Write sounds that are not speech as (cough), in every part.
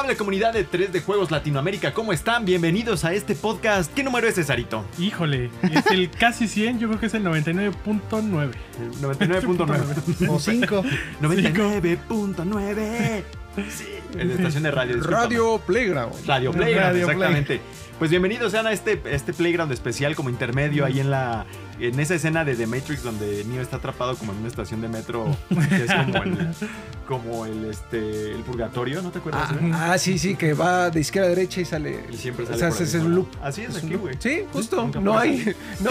Amable comunidad de 3 de Juegos Latinoamérica, ¿cómo están? Bienvenidos a este podcast. ¿Qué número es, Cesarito? Híjole, es el (laughs) casi 100, yo creo que es el 99.9. 99.9. O 5. 99.9. Sí, en la estación de radio. discúlpame. Radio Playground. Radio Playground, Radio exactamente. Pues bienvenidos sean a este, este Playground especial como intermedio ahí en la en esa escena de The Matrix donde Neo está atrapado como en una estación de metro que es como el, (laughs) como el, este, el purgatorio, ¿no te acuerdas? Ah, güey? ah, sí, sí, que va de izquierda a derecha y sale. Y siempre sale O sea, por es un loop. Así es, aquí, güey. Sí, justo. nunca No hay. (laughs) No.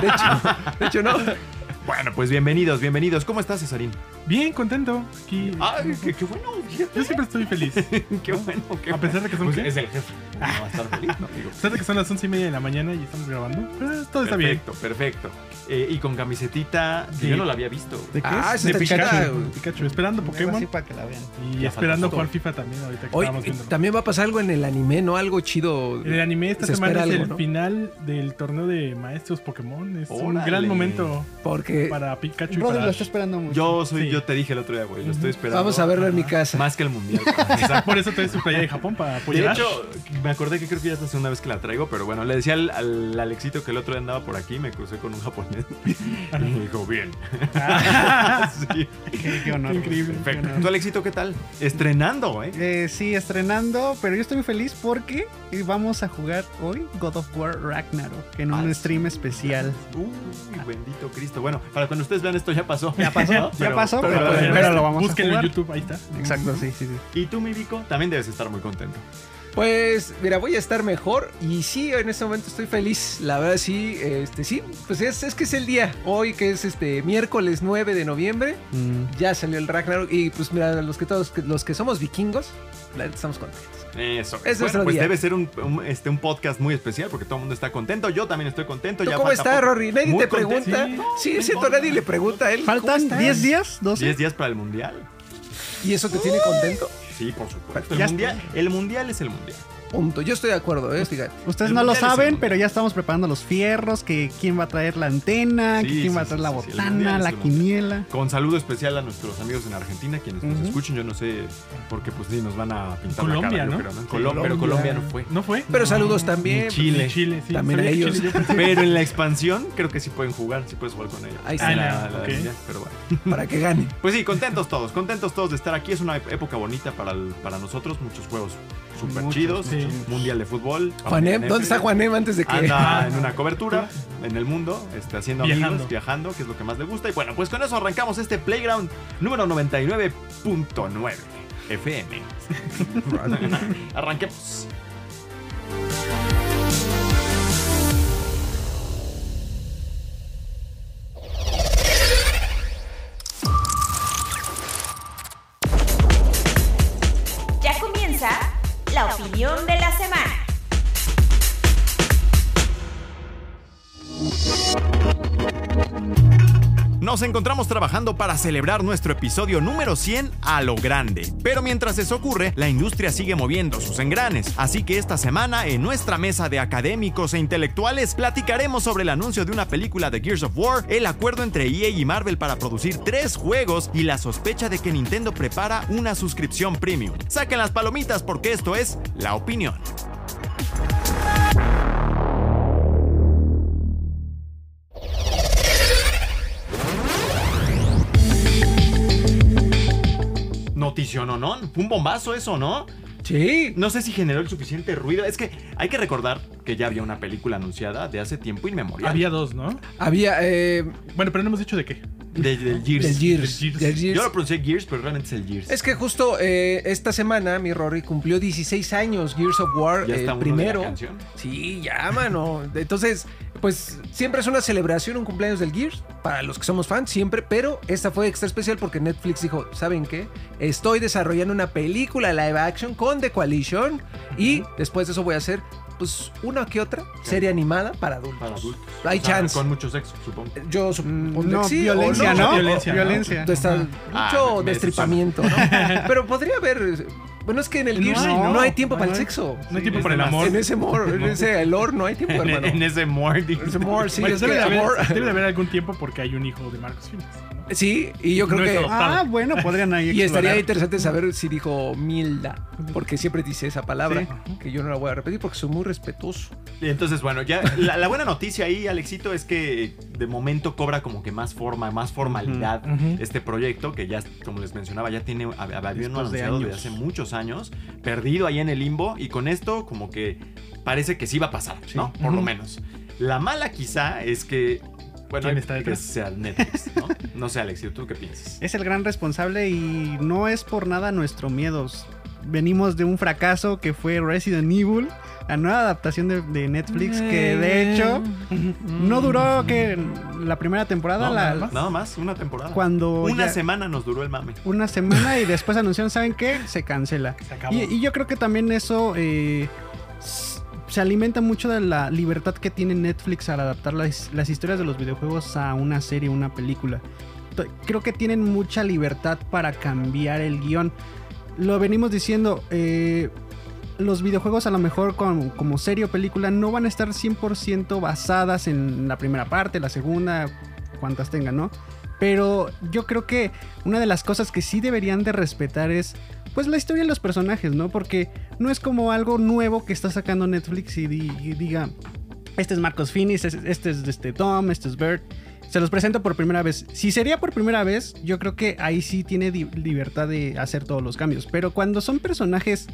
De hecho, de hecho no. (laughs) Bueno, pues bienvenidos, bienvenidos. ¿Cómo estás, Cesarín? Bien, contento. Aquí. Ay, qué, qué bueno, fíjate. Yo siempre estoy feliz. (laughs) Qué bueno, qué A pesar de que son Pues es el jefe. No va a estar feliz, ¿no? Digo, (laughs) A pesar de que son las 11 y media de la mañana y estamos grabando, eh, todo está bien. perfecto, perfecto. Eh, y con camisetita Sí. yo no la había visto. ¿De qué Ah, es? De. Pikachu, esperando Pokémon así para que la vean. y Ya esperando jugar. FIFA también ahorita que Oye, estábamos y viendo. también va a pasar algo en el anime, ¿no? Algo chido. El anime esta Se semana es algo, el ¿no? final del torneo de maestros Pokémon. Es un gran momento Porque para Pikachu y Brother para lo está esperando mucho. Yo soy, Sí. yo te dije el otro día, güey, lo estoy esperando. vamos a verlo en mi casa. Más que el mundial. (laughs) Por eso traes tu playa de Japón para apoyar. De hecho, me acordé que creo que ya es la segunda vez que la traigo, pero bueno, le decía al, al Alexito que el otro día andaba por aquí, me crucé con un japonés (laughs) y me dijo, bien. (laughs) sí, Qué, qué honor. Increíble. Qué perfecto. honor. ¿Tú, Alexito, qué tal? Estrenando, ¿eh? Eh, sí, estrenando, pero yo estoy muy feliz porque vamos a jugar hoy God of War Ragnarok en un Ah, stream especial. Uy, bendito Cristo. Bueno, para cuando ustedes vean esto ya pasó. Ya pasó, ya pasó, pero- pero, pero- pero lo vamos a Búsquenlo en jugar. YouTube, ahí está. Exacto, sí, sí, sí. Y tú, mi Vico, también debes estar muy contento. Pues, mira, voy a estar mejor. Y sí, en este momento estoy feliz. La verdad, sí, este, sí. Pues es, es que es el día. Hoy, que es este miércoles 9 de noviembre. Ya salió el Ragnarok. Y pues, mira, los que todos, los que somos vikingos, estamos contentos. Eso. Es bueno, nuestro pues día. debe ser un, un- este, un podcast muy especial porque todo el mundo está contento. Yo también estoy contento. ¿Tú ya cómo poco. Rory? Nadie Muy te contento. pregunta. Sí, no es cierto, nadie le pregunta a él. ¿cómo Faltan estás? 10 días, 12. 10 días para el mundial. ¿Y eso te tiene contento? Sí, por supuesto. Ya El mundial, el mundial es el mundial. Punto. Yo estoy de acuerdo, ¿eh? Fíjate. Ustedes El no lo saben, pero ya estamos preparando los fierros, que quién va a traer la antena, Sí, que quién sí, va a traer la sí, botana, la quiniela. Con saludo especial a nuestros amigos en Argentina, quienes nos escuchen. Yo no sé, porque pues sí, nos van a pintar Colombia, la cara, ¿no? creo, ¿no? Sí, Colom- Pero Colombia. Colombia no fue. ¿No fue? Pero No. saludos también. Ni Chile. Chile, sí. También a ellos. Chile, (laughs) Pero en la expansión creo que sí pueden jugar, sí puedes jugar con ellos. Ahí está. La- la pero bueno. Para que gane. Pues sí, contentos todos, contentos todos de estar aquí. Es una época bonita para, el- para nosotros, muchos juegos súper chidos. sí. Mundial de fútbol. Juanem, ¿dónde está Juanem antes de que.? Anda (laughs) en una cobertura en el mundo, este, haciendo Viajando. amigos, viajando, que es lo que más le gusta. Y bueno, pues con eso arrancamos este Playground número 99.9 FM. (laughs) Arranquemos. Opinión de Nos encontramos trabajando para celebrar nuestro episodio número 100 a lo grande. Pero mientras eso ocurre, la industria sigue moviendo sus engranes. Así que esta semana, en nuestra mesa de académicos e intelectuales, platicaremos sobre el anuncio de una película de Gears of War, el acuerdo entre EA y Marvel para producir tres juegos y la sospecha de que Nintendo prepara una suscripción premium. Saquen las palomitas porque esto es La Opinión. Notición o no, fue un bombazo eso, ¿no? Sí. No sé si generó el suficiente ruido. Es que hay que recordar que ya había una película anunciada de hace tiempo inmemorial. Había dos, ¿no? Había. Eh, Bueno, pero no hemos dicho de qué. De- del Gears. del Gears. Del Gears. del Gears. Yo lo pronuncié Gears, pero realmente es el Gears. Es que justo eh, esta semana mi Rory cumplió 16 años Gears of War, ya está el uno primero. de la canción. Sí, ya, mano. Entonces, pues siempre es una celebración, un cumpleaños del Gears, para los que somos fans, siempre, pero esta fue extra especial porque Netflix dijo, ¿saben qué? Estoy desarrollando una película live action con The Coalition y después de eso voy a hacer pues una que otra serie animada para adultos. Para adultos. Hay O sea, chance. Con mucho sexo, supongo. Yo supongo No, que sí, violencia, ¿no? Violencia, ¿no? Violencia. Ah, mucho me destripamiento, ¿no? (laughs) Pero podría haber. Bueno, es que en el Gears no, ¿no? hay tiempo No para el sexo. No hay tiempo para el amor. En ese more, en ese lore no hay tiempo, En, (laughs) hermano. en ese Morty. Ese more, sí, Bueno, es debe, que de haber, debe de haber algún tiempo porque hay un hijo de Marcos Phoenix. ¿no? Sí, y yo creo No que. Ah, bueno, podrían ahí (laughs) Y estaría explorar. interesante saber si dijo Milda, porque siempre dice esa palabra, que yo no la voy a repetir porque soy muy respetuoso. Y entonces, bueno, ya la, la buena noticia ahí, Alexito, es que de momento cobra como que más forma, más formalidad Ujú, ujú. este proyecto, que ya, como les mencionaba, ya tiene, hab- había Después de anunciado desde hace muchos años, perdido ahí en el limbo, y con esto como que parece que sí va a pasar, ¿no? Por lo menos. La mala quizá es que, bueno, ¿Quién está que detrás? sea Netflix, ¿no? No sé, Alexito, ¿tú qué piensas? Es el gran responsable y no es por nada nuestro miedo. Venimos de un fracaso que fue Resident Evil, la nueva adaptación de, de Netflix, que de hecho no duró que la primera temporada, No, la- nada, más, nada más, una temporada. cuando Una ya- semana nos duró el mame. una semana y después anunciaron, ¿saben qué? Se cancela. Se acabó. Y, y yo creo que también eso eh, se alimenta mucho de la libertad que tiene Netflix al adaptar las, las historias de los videojuegos a una serie, una película. To- Creo que tienen mucha libertad para cambiar el guion. Lo venimos diciendo, eh, los videojuegos a lo mejor como serie o película no van a estar 100% basadas en la primera parte, la segunda, cuantas tengan, ¿no? Pero yo creo que una de las cosas que sí deberían de respetar es pues la historia de los personajes, ¿no? Porque no es como algo nuevo que está sacando Netflix y, y diga, este es Marcos Finis, es- este es este Tom, este es Bert. Se los presento por primera vez. Si sería por primera vez, yo creo que ahí sí tiene libertad de hacer todos los cambios. Pero cuando son personajes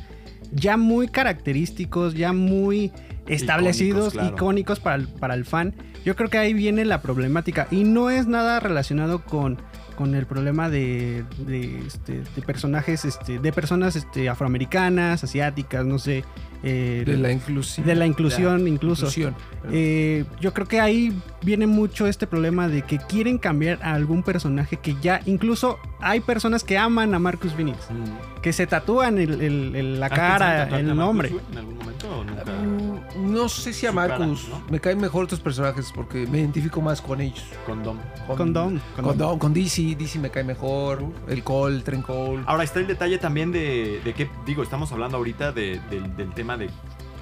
ya muy característicos, ya muy establecidos, claro. icónicos para el, para el fan, yo creo que ahí viene la problemática. Y no es nada relacionado con, con el problema de, de, este, de personajes, este, de personas este, afroamericanas, asiáticas, no sé. Eh, De la inclusión. de la inclusión incluso. Inclusión. Eh, yo creo que ahí viene mucho este problema de que quieren cambiar a algún personaje que ya incluso hay personas que aman a Marcus Phoenix, que se tatúan el- el- el- la ¿Has cara, el nombre. ¿En algún momento o nunca? Mm, No sé si a cara, Marcus. ¿no? Me caen mejor otros personajes porque me identifico más con ellos. Con Dom. Con Dom. Con, Dom, con DC. DC me cae mejor. El Cole, Tren Cole. Ahora está el detalle también de, de que, digo, estamos hablando ahorita de- del, del tema de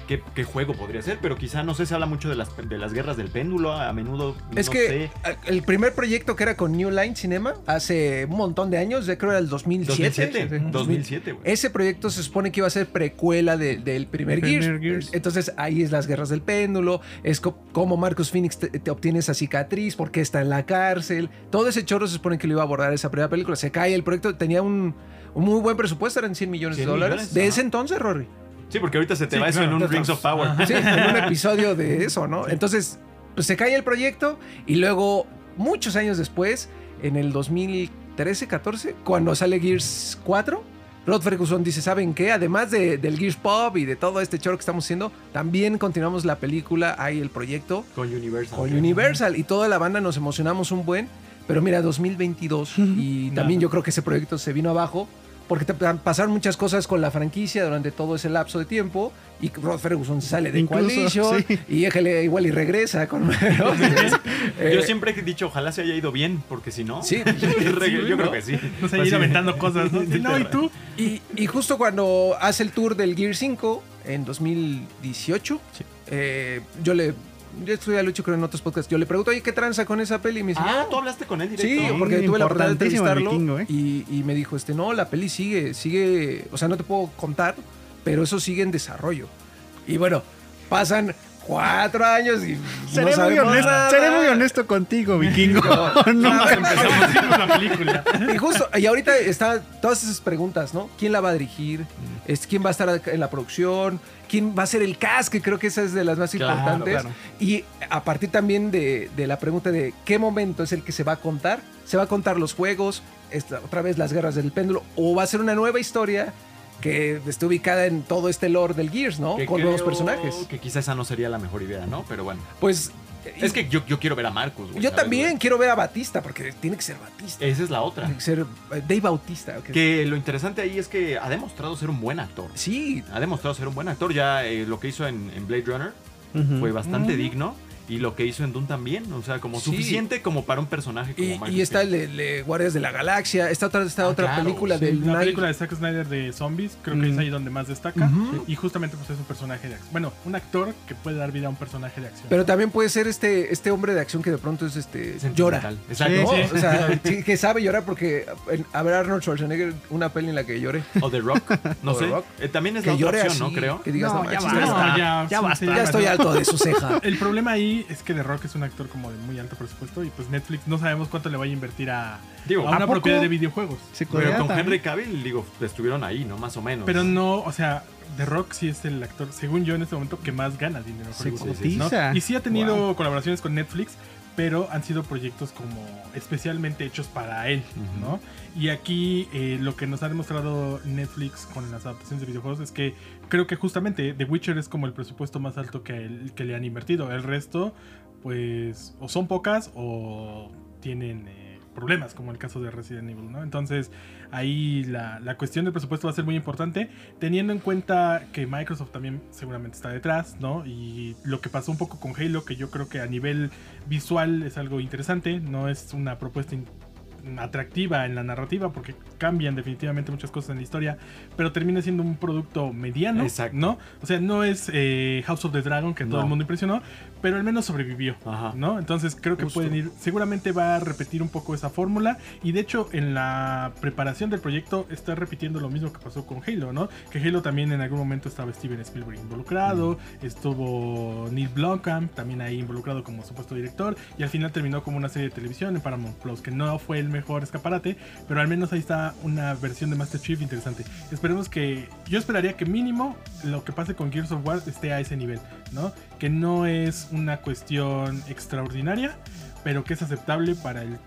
qué, qué juego podría ser, pero quizá, no sé, se habla mucho de las, de las guerras del péndulo, a menudo, Es no que sé. el primer proyecto que era con New Line Cinema hace un montón de años, ya creo era el 2007. 2007, Sí, 2007, güey. Ese proyecto se supone que iba a ser precuela de- del primer, Gears. Gears. Entonces ahí es las guerras del péndulo, es co- como Marcus Phoenix te, te obtiene esa cicatriz, porque está en la cárcel. Todo ese chorro se supone que lo iba a abordar esa primera película. Se cae el proyecto, tenía un, un muy buen presupuesto, eran 100 millones de 100 dólares. millones, de ajá. ese entonces, Rory. Sí, porque ahorita se te Sí, va eso claro, en un claro. Rings of Power. Sí, en un (laughs) episodio de eso, ¿no? Entonces, pues se cae el proyecto y luego, muchos años después, en el 2013, 14, cuando sale Gears 4, Rod Ferguson dice, ¿saben qué? Además de- del Gears Pop y de todo este choro que estamos haciendo, también continuamos la película, hay el proyecto Con Universal. con Universal y toda la banda nos emocionamos un buen, pero mira, 2022 y también yo creo que ese proyecto se vino abajo porque te- pasaron muchas cosas con la franquicia durante todo ese lapso de tiempo y Rod Ferguson sale de Incluso, Coalition sí. y éjale igual y regresa con (laughs) ¿no? Eh, Yo siempre he dicho, ojalá se haya ido bien, porque si no. Sí. (laughs) yo creo que sí. No sé, Pues ir sí. aventando cosas, (laughs) ¿no? ¿y tú? Y, y justo cuando hace el tour del Gear 5 en 2018, eh, yo le. Yo esto ya lo he hecho creo en otros podcasts. Yo le pregunto, oye, ¿qué tranza con esa peli? Y me dice, Ah, "No". tú hablaste con él directo. Sí, porque tuve la oportunidad de entrevistarlo vikingo, ¿eh? y, y me dijo, este, no, la peli sigue, sigue, o sea, no te puedo contar, pero eso sigue en desarrollo. Y bueno, pasan cuatro años y Seré, no muy honesto, seré muy honesto contigo, vikingo. Nunca empezamos haciendo la película. Y justo, y ahorita está todas esas preguntas, ¿no? ¿Quién la va a dirigir? Este, ¿Quién va a estar en la producción? ¿Quién va a ser el cast? Que creo que esa es de las más Claro, importantes. claro. Y a partir también de, de la pregunta de qué momento es el que se va a contar. ¿Se va a contar los juegos? Esta, otra vez las guerras del péndulo. ¿O va a ser una nueva historia que esté ubicada en todo este lore del Gears, ¿no? Que Con nuevos personajes. Que quizá esa no sería la mejor idea, ¿no? Pero bueno. Pues Es que yo, yo quiero ver a Marcos, güey. Yo ¿sabes, también güey? quiero ver a Batista, porque tiene que ser Batista. Esa es la otra. Tiene que ser eh, Dave Bautista. ok. Que lo interesante ahí es que ha demostrado ser un buen actor. Sí, Ha demostrado ser un buen actor. Ya eh, lo que hizo en, en Blade Runner fue bastante digno. Y lo que hizo en Dune también. O sea, como Sí. suficiente como para un personaje como y, Michael y está el de, de Guardias de la Galaxia. Esta otra, esta Ah, otra claro, película Sí, del la Night- película de Zack Snyder de zombies, creo que Mm. es ahí donde más destaca. Y justamente pues es un personaje de acción. Bueno, un actor que puede dar vida a un personaje de acción. Pero también puede ser este, este hombre de acción que de pronto es este llora. Exacto. Sí. O sea, (laughs) sí, que sabe llorar porque ver Arnold Schwarzenegger una peli en la que llore. O The Rock. No sé. Rock. Eh, también es Que la otra opción, ¿no? Creo. Que digas, No, no, ya ya, está. ya, ya sí, basta. Ya estoy alto de su ceja. (laughs) El problema ahí es que The Rock es un actor como de muy alto presupuesto y pues Netflix no sabemos cuánto le vaya a invertir a, Digo, a ¿a una propiedad de videojuegos. Se Pero con también. Henry Cavill, digo, estuvieron ahí, ¿no? Más o menos. Pero no, o sea, The Rock sí es el actor, según yo en este momento, que más gana dinero. Se sí. ¿no? cotiza. Y sí ha tenido Wow. colaboraciones con Netflix, pero han sido proyectos como especialmente hechos para él. ¿no? Y aquí eh, lo que nos ha demostrado Netflix con las adaptaciones de videojuegos es que creo que justamente The Witcher es como el presupuesto más alto que, el- que le han invertido. El resto, pues, o son pocas o tienen... eh, problemas como el caso de Resident Evil, ¿no? Entonces ahí la, la cuestión del presupuesto va a ser muy importante teniendo en cuenta que Microsoft también seguramente está detrás, ¿no? Y lo que pasó un poco con Halo, que yo creo que a nivel visual es algo interesante, no es una propuesta in- atractiva en la narrativa porque cambian definitivamente muchas cosas en la historia, pero termina siendo un producto mediano, Exacto. ¿no? O sea, no es eh, House of the Dragon que todo el mundo impresionó, pero al menos sobrevivió, Ajá. ¿no? Entonces creo que Justo. pueden ir, seguramente va a repetir un poco esa fórmula y de hecho en la preparación del proyecto está repitiendo lo mismo que pasó con Halo, ¿no? Que Halo también en algún momento estaba Steven Spielberg involucrado, estuvo Neil Blomkamp también ahí involucrado como supuesto director y al final terminó como una serie de televisión en Paramount Plus que no fue el mejor escaparate, pero al menos ahí está una versión de Master Chief interesante. Esperemos que yo esperaría que mínimo lo que pase con Gears of War esté a ese nivel, ¿no? Que no es una cuestión extraordinaria, pero que es aceptable para el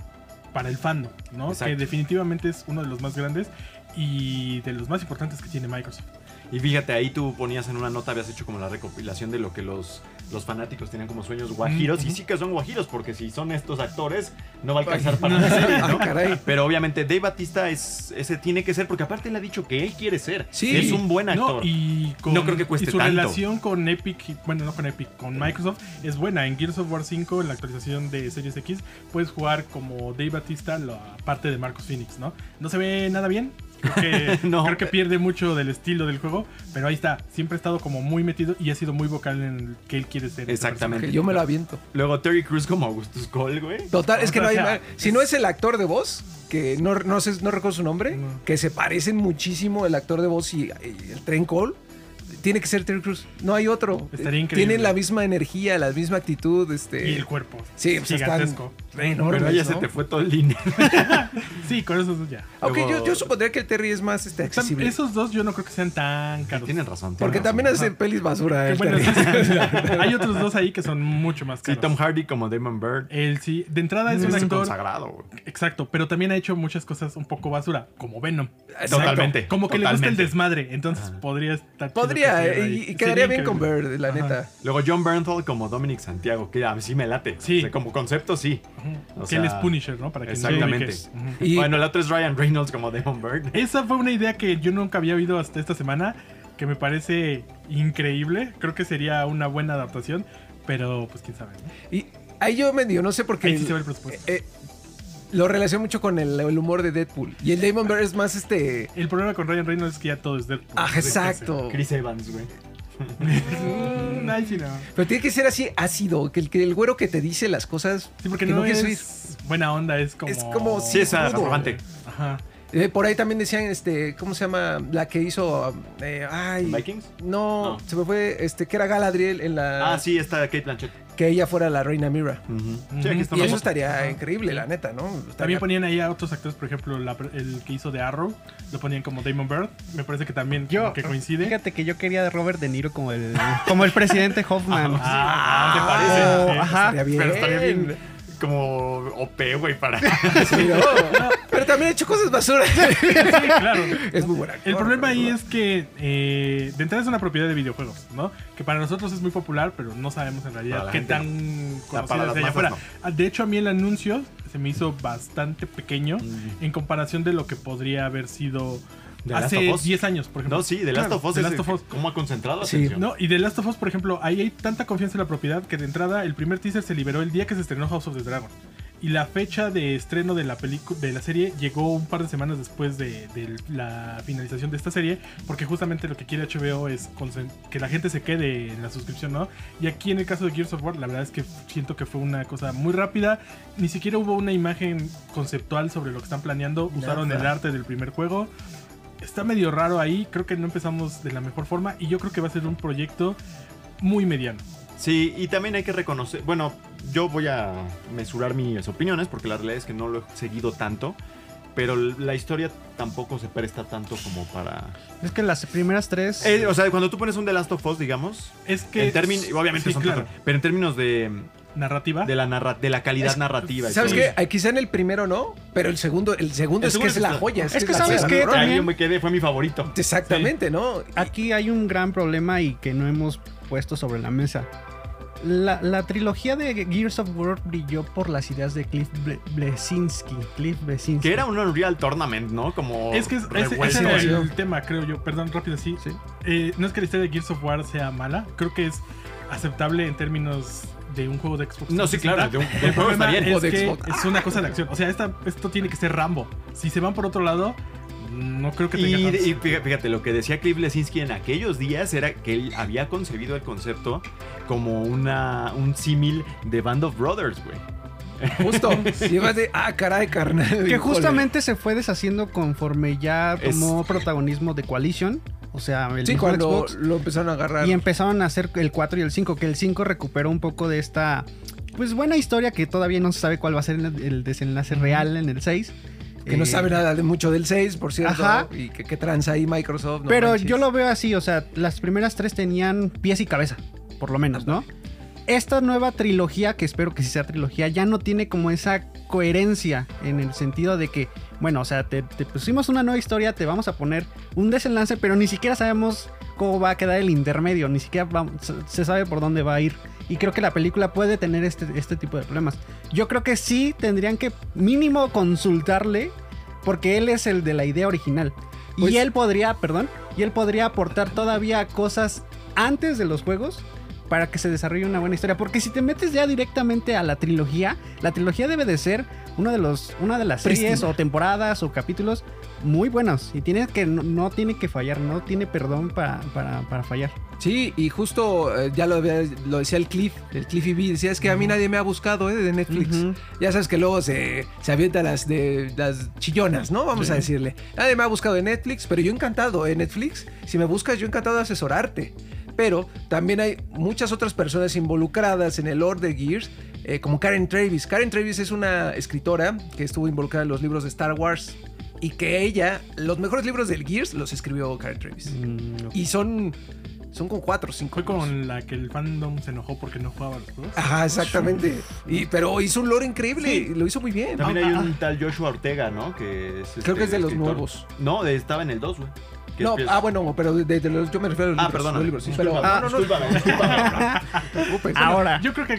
para el fandom, ¿no? Exacto. Que definitivamente es uno de los más grandes y de los más importantes que tiene Microsoft. Y fíjate, ahí tú ponías en una nota, habías hecho como la recopilación de lo que los, los fanáticos tenían como sueños guajiros. Y sí que son guajiros, porque si son estos actores, no va a alcanzar (laughs) para la serie, Ay, ¿no? (laughs) caray. Pero obviamente Dave Batista es, ese tiene que ser, porque aparte le ha dicho que él quiere ser. Sí. Es un buen actor. No, y con, No creo que cueste y su tanto. relación con Epic, bueno, no con Epic, con Microsoft es buena. En Gears of War 5, en la actualización de Series X, puedes jugar como Dave Batista, la parte de Marcus Phoenix, ¿no? No se ve nada bien. Creo que, (laughs) No. creo que pierde mucho del estilo del juego, pero ahí está. Siempre ha estado como muy metido y ha sido muy vocal en el que él quiere ser. Exactamente. Que yo me lo aviento. Luego Terry Cruz como Augustus Cole, güey. Total, es que O no hay sea, ma- Si no es el actor de voz, que no, no, sé, no recuerdo su nombre, No. que se parecen muchísimo el actor de voz y, y el Tren Cole. Tiene que ser Terry Crews. No hay otro. Estaría increíble. Tienen la misma energía, la misma actitud. Este, Y el cuerpo. Sí, pues están gigantesco. Enormes, Pero ya ¿no? se te fue todo el dinero. (laughs) Sí, con esos dos ya. Aunque yo, yo supondría que el Terry es más este, accesible. Esos dos yo no creo que sean tan caros. Tienen razón. tienen porque razón. también hace pelis basura. El bueno, Terry. sí, (laughs) sí, sí. Hay otros dos ahí que son mucho más Sí, caros. Tom Hardy como Damon Bird. Él sí, de entrada es un Es actor. consagrado. Exacto, pero también ha hecho muchas cosas un poco basura, como Venom. Totalmente. Como que le gusta el desmadre, entonces Ajá. podría estar. Podría, eh, y, quedaría bien con. Bird, la Ajá. neta. Luego John Bernthal como Dominic Santiago, que a mí sí me late. Sí. O sea, como concepto, sí. O que él es Punisher, ¿no? Para que exactamente. Y- Bueno, el otro es Ryan Reynolds como Damon Bird. (laughs) Esa fue una idea que yo nunca había oído hasta esta semana, que me parece increíble. Creo que sería una buena adaptación, pero pues quién sabe. ¿no? Y ahí yo medio, no sé por qué. Ahí sí se ve el presupuesto. eh, lo relaciono mucho con el, el humor de Deadpool. Y el Damon Bird es más este. El problema con Ryan Reynolds es que ya todo es Deadpool. Ah, exacto. Chris Evans, güey. Mm, (laughs) ay, sí, no. Pero tiene que ser así ácido, que el, que el güero que te dice las cosas. Sí, porque que no, es buena onda, es como. Es como- Sí, es arrogante. Ajá. Eh, por ahí también decían, este, ¿cómo se llama? La que hizo. eh, ay. ¿Vikings? No, No. se me fue, este, que era Galadriel en la. Ah, sí, está Kate Blanchett. Que ella fuera la reina Mira. Ujú. Sí, aquí está Y eso estaría increíble, la neta, ¿no? Estaría- También ponían ahí a otros actores, por ejemplo, la- el que hizo de Arrow, lo ponían como Damon Bird. Me parece que también Yo, que coincide. Fíjate que yo quería de Robert De Niro como el, como el presidente (laughs) Hoffman. Ah, ¿te parece? oh, Sí. ajá. estaría bien. Pero estaría bien como OP, güey, para... (laughs) Sí, ¿no? Pero también ha hecho cosas basura. Sí, claro. es muy buena. El problema ahí es que eh, de entrada es una propiedad de videojuegos, ¿no? Que para nosotros es muy popular, pero no sabemos en realidad qué gente tan conocida es de allá afuera. Ah, De hecho, a mí el anuncio se me hizo bastante pequeño en comparación de lo que podría haber sido The Last hace of Us. 10 años, por ejemplo. No, sí, The Last Claro, of Us The es Last of Us. cómo ha concentrado la Sí. atención. No, y de Last of Us, por ejemplo, ahí hay tanta confianza en la propiedad que de entrada el primer teaser se liberó el día que se estrenó House of the Dragon. Y la fecha de estreno de la película de la serie llegó un par de semanas después de, de la finalización de esta serie, porque justamente lo que quiere HBO es que la gente se quede en la suscripción, ¿no? Y aquí en el caso de Gears of War, la verdad es que siento que fue una cosa muy rápida, ni siquiera hubo una imagen conceptual sobre lo que están planeando, usaron el arte del primer juego. Está medio raro ahí, creo que no empezamos de la mejor forma y yo creo que va a ser un proyecto muy mediano. Sí, y también hay que reconocer, bueno, yo voy a mesurar mis opiniones porque la realidad es que no lo he seguido tanto, pero la historia tampoco se presta tanto como para... Es que las primeras tres. Eh, o sea, cuando tú pones un The Last of Us, digamos, Es que en términos, obviamente sí, son claro, pero en términos de, narrativa. de, la, narra- de la calidad Es- narrativa. y ¿Sabes qué? Quizá en el primero no, pero el segundo, el segundo El es segundo que es es la joya. Es que ¿sabes qué? también- yo me quedé, fue mi favorito. Exactamente, ¿no? Aquí hay un gran problema y que no hemos puesto sobre la mesa. La, la trilogía de Gears of War brilló por las ideas de Cliff Ble- Blesinski. Cliff Blesinski. Que era un Unreal Tournament, ¿no? Como Es que es- ese, ese era el tema, creo yo. Perdón, rápido, sí. Sí. Eh, no es que la historia de Gears of War sea mala, creo que es aceptable en términos de un juego de Xbox. No, sí, 360. claro, de un- de un El juego está problema bien. es que Xbox. es una cosa de acción. O sea, esta, esto tiene que ser Rambo. Si se van por otro lado, no creo que Y, tenga tantos- y fíjate, fíjate, lo que decía Cliff Lesinski en aquellos días era que él había concebido el concepto como una, un símil de Band of Brothers, güey. Justo. (laughs) Y de, ah, caray, carnal. Que justamente se fue deshaciendo conforme ya Es- tomó protagonismo de Coalition. O sea, el Sí, cuando Xbox. lo empezaron a agarrar. Y empezaron a hacer el 4 y el 5, que el 5 recuperó un poco de esta, pues buena historia que todavía no se sabe cuál va a ser el desenlace real en el 6. Que no Eh, sabe nada de mucho del 6, por cierto. Ajá. Y que, que tranza ahí Microsoft. no Pero manches. yo lo veo así, o sea, las primeras tres tenían pies y cabeza, por lo menos, ¿no? Esta nueva trilogía, que espero que sí sea trilogía, ya no tiene como esa coherencia en el sentido de que, bueno, o sea, te, te pusimos una nueva historia, te vamos a poner un desenlace, pero ni siquiera sabemos cómo va a quedar el intermedio, ni siquiera va- se- sabe por dónde va a ir. Y creo que la película puede tener este, este tipo de problemas. Yo creo que sí tendrían que mínimo consultarle, porque él es el de la idea original. Pues- y él podría, perdón, y él podría aportar todavía cosas antes de los juegos para que se desarrolle una buena historia. Porque si te metes ya directamente a la trilogía, la trilogía debe de ser uno de los, una de las series o temporadas o capítulos muy buenos. Y tiene que, no, no tiene que fallar, no tiene perdón para, para, para fallar. Sí, y justo eh, ya lo, lo decía el Cliff, el Cliffy B. Decía, es que a mí nadie me ha buscado, ¿eh? De Netflix. Ya sabes que luego se, se avienta las de las chillonas, ¿no? Vamos a decirle. Nadie me ha buscado en Netflix, pero yo encantado, ¿eh? Netflix. Si me buscas, yo encantado de asesorarte. Pero también hay muchas otras personas involucradas en el lore de Gears, eh, como Karen Travis. Karen Travis es una escritora que estuvo involucrada en los libros de Star Wars. Y que ella, los mejores libros del Gears los escribió Karen Travis. Mm, Y son, son con cuatro o cinco. Fue con la que el fandom se enojó porque no jugaba los juegos. Ajá, exactamente. Y, pero hizo un lore increíble. y Lo hizo muy bien. También Ah, hay un ah, tal Joshua Ortega, ¿no? Que es, Creo que es de los escritor. nuevos. No, estaba en el 2, güey. Que No, es- ah, bueno, pero de, de los, yo me refiero a los Ah, libros. perdona. los libros, sí, pero, Discúlpame, no, no, no, discúlpame. Ahora. Yo creo que,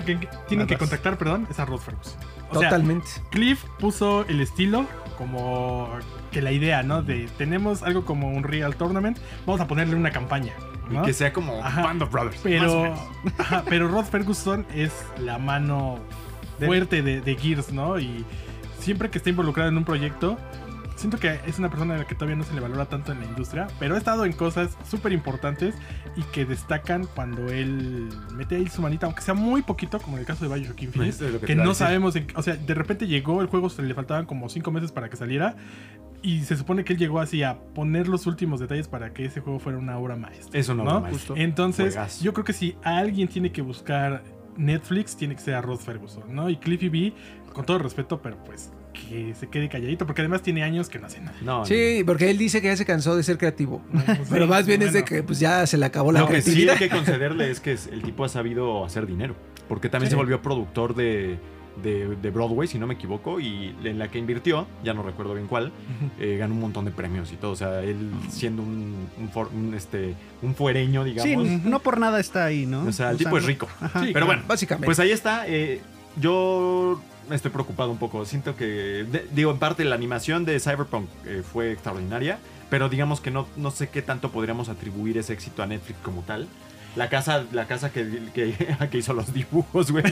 tienen que contactar, perdón, es a Rod Ferguson. O sea, Totalmente. Cliff puso el estilo como que la idea, ¿no? De tenemos algo como un Real Tournament, vamos a ponerle una campaña. ¿no? Y que sea como Ajá. Band of Brothers. Pero, ajá, pero Rod Ferguson es la mano fuerte de, de Gears, ¿no? Y siempre que está involucrado en un proyecto, siento que es una persona a la que todavía no se le valora tanto en la industria, pero ha estado en cosas súper importantes y que destacan cuando él mete ahí su manita, aunque sea muy poquito, como en el caso de Bioshock Infinite, es que no sabemos, en- o sea, de repente llegó el juego, se le faltaban como cinco meses para que saliera. Y se supone que él llegó así a poner los últimos detalles para que ese juego fuera una obra maestra. Eso no, ¿no? maestro. Justo. Entonces, yo creo que si alguien tiene que buscar Netflix, tiene que ser a Rod Ferguson, ¿no? Y Cliffy B, con todo respeto, pero pues que se quede calladito, porque además tiene años que no hace nada. No, no. Sí, porque él dice que ya se cansó de ser creativo. Pues, (laughs) Pero sí, más bien es de que pues ya se le acabó la Lo que sí creatividad. hay que (laughs) concederle es que el tipo ha sabido hacer dinero. Porque también Sí. se volvió productor de, de, de Broadway, si no me equivoco, y en la que invirtió, ya no recuerdo bien cuál, eh, ganó un montón de premios y todo. O sea, él siendo un, un, for- un, este, un fuereño, Sí, digamos. no por nada está ahí, ¿no? O sea, el O sea, tipo es rico. Ajá. Sí, Pero claro. bueno, Básicamente. pues ahí está. eh, yo estoy preocupado un poco. Siento que, de- digo, en parte la animación de Cyberpunk eh, fue extraordinaria, pero digamos que no, no sé qué tanto podríamos atribuir ese éxito a Netflix como tal. La casa, la casa que, que, (laughs) que hizo los dibujos, güey.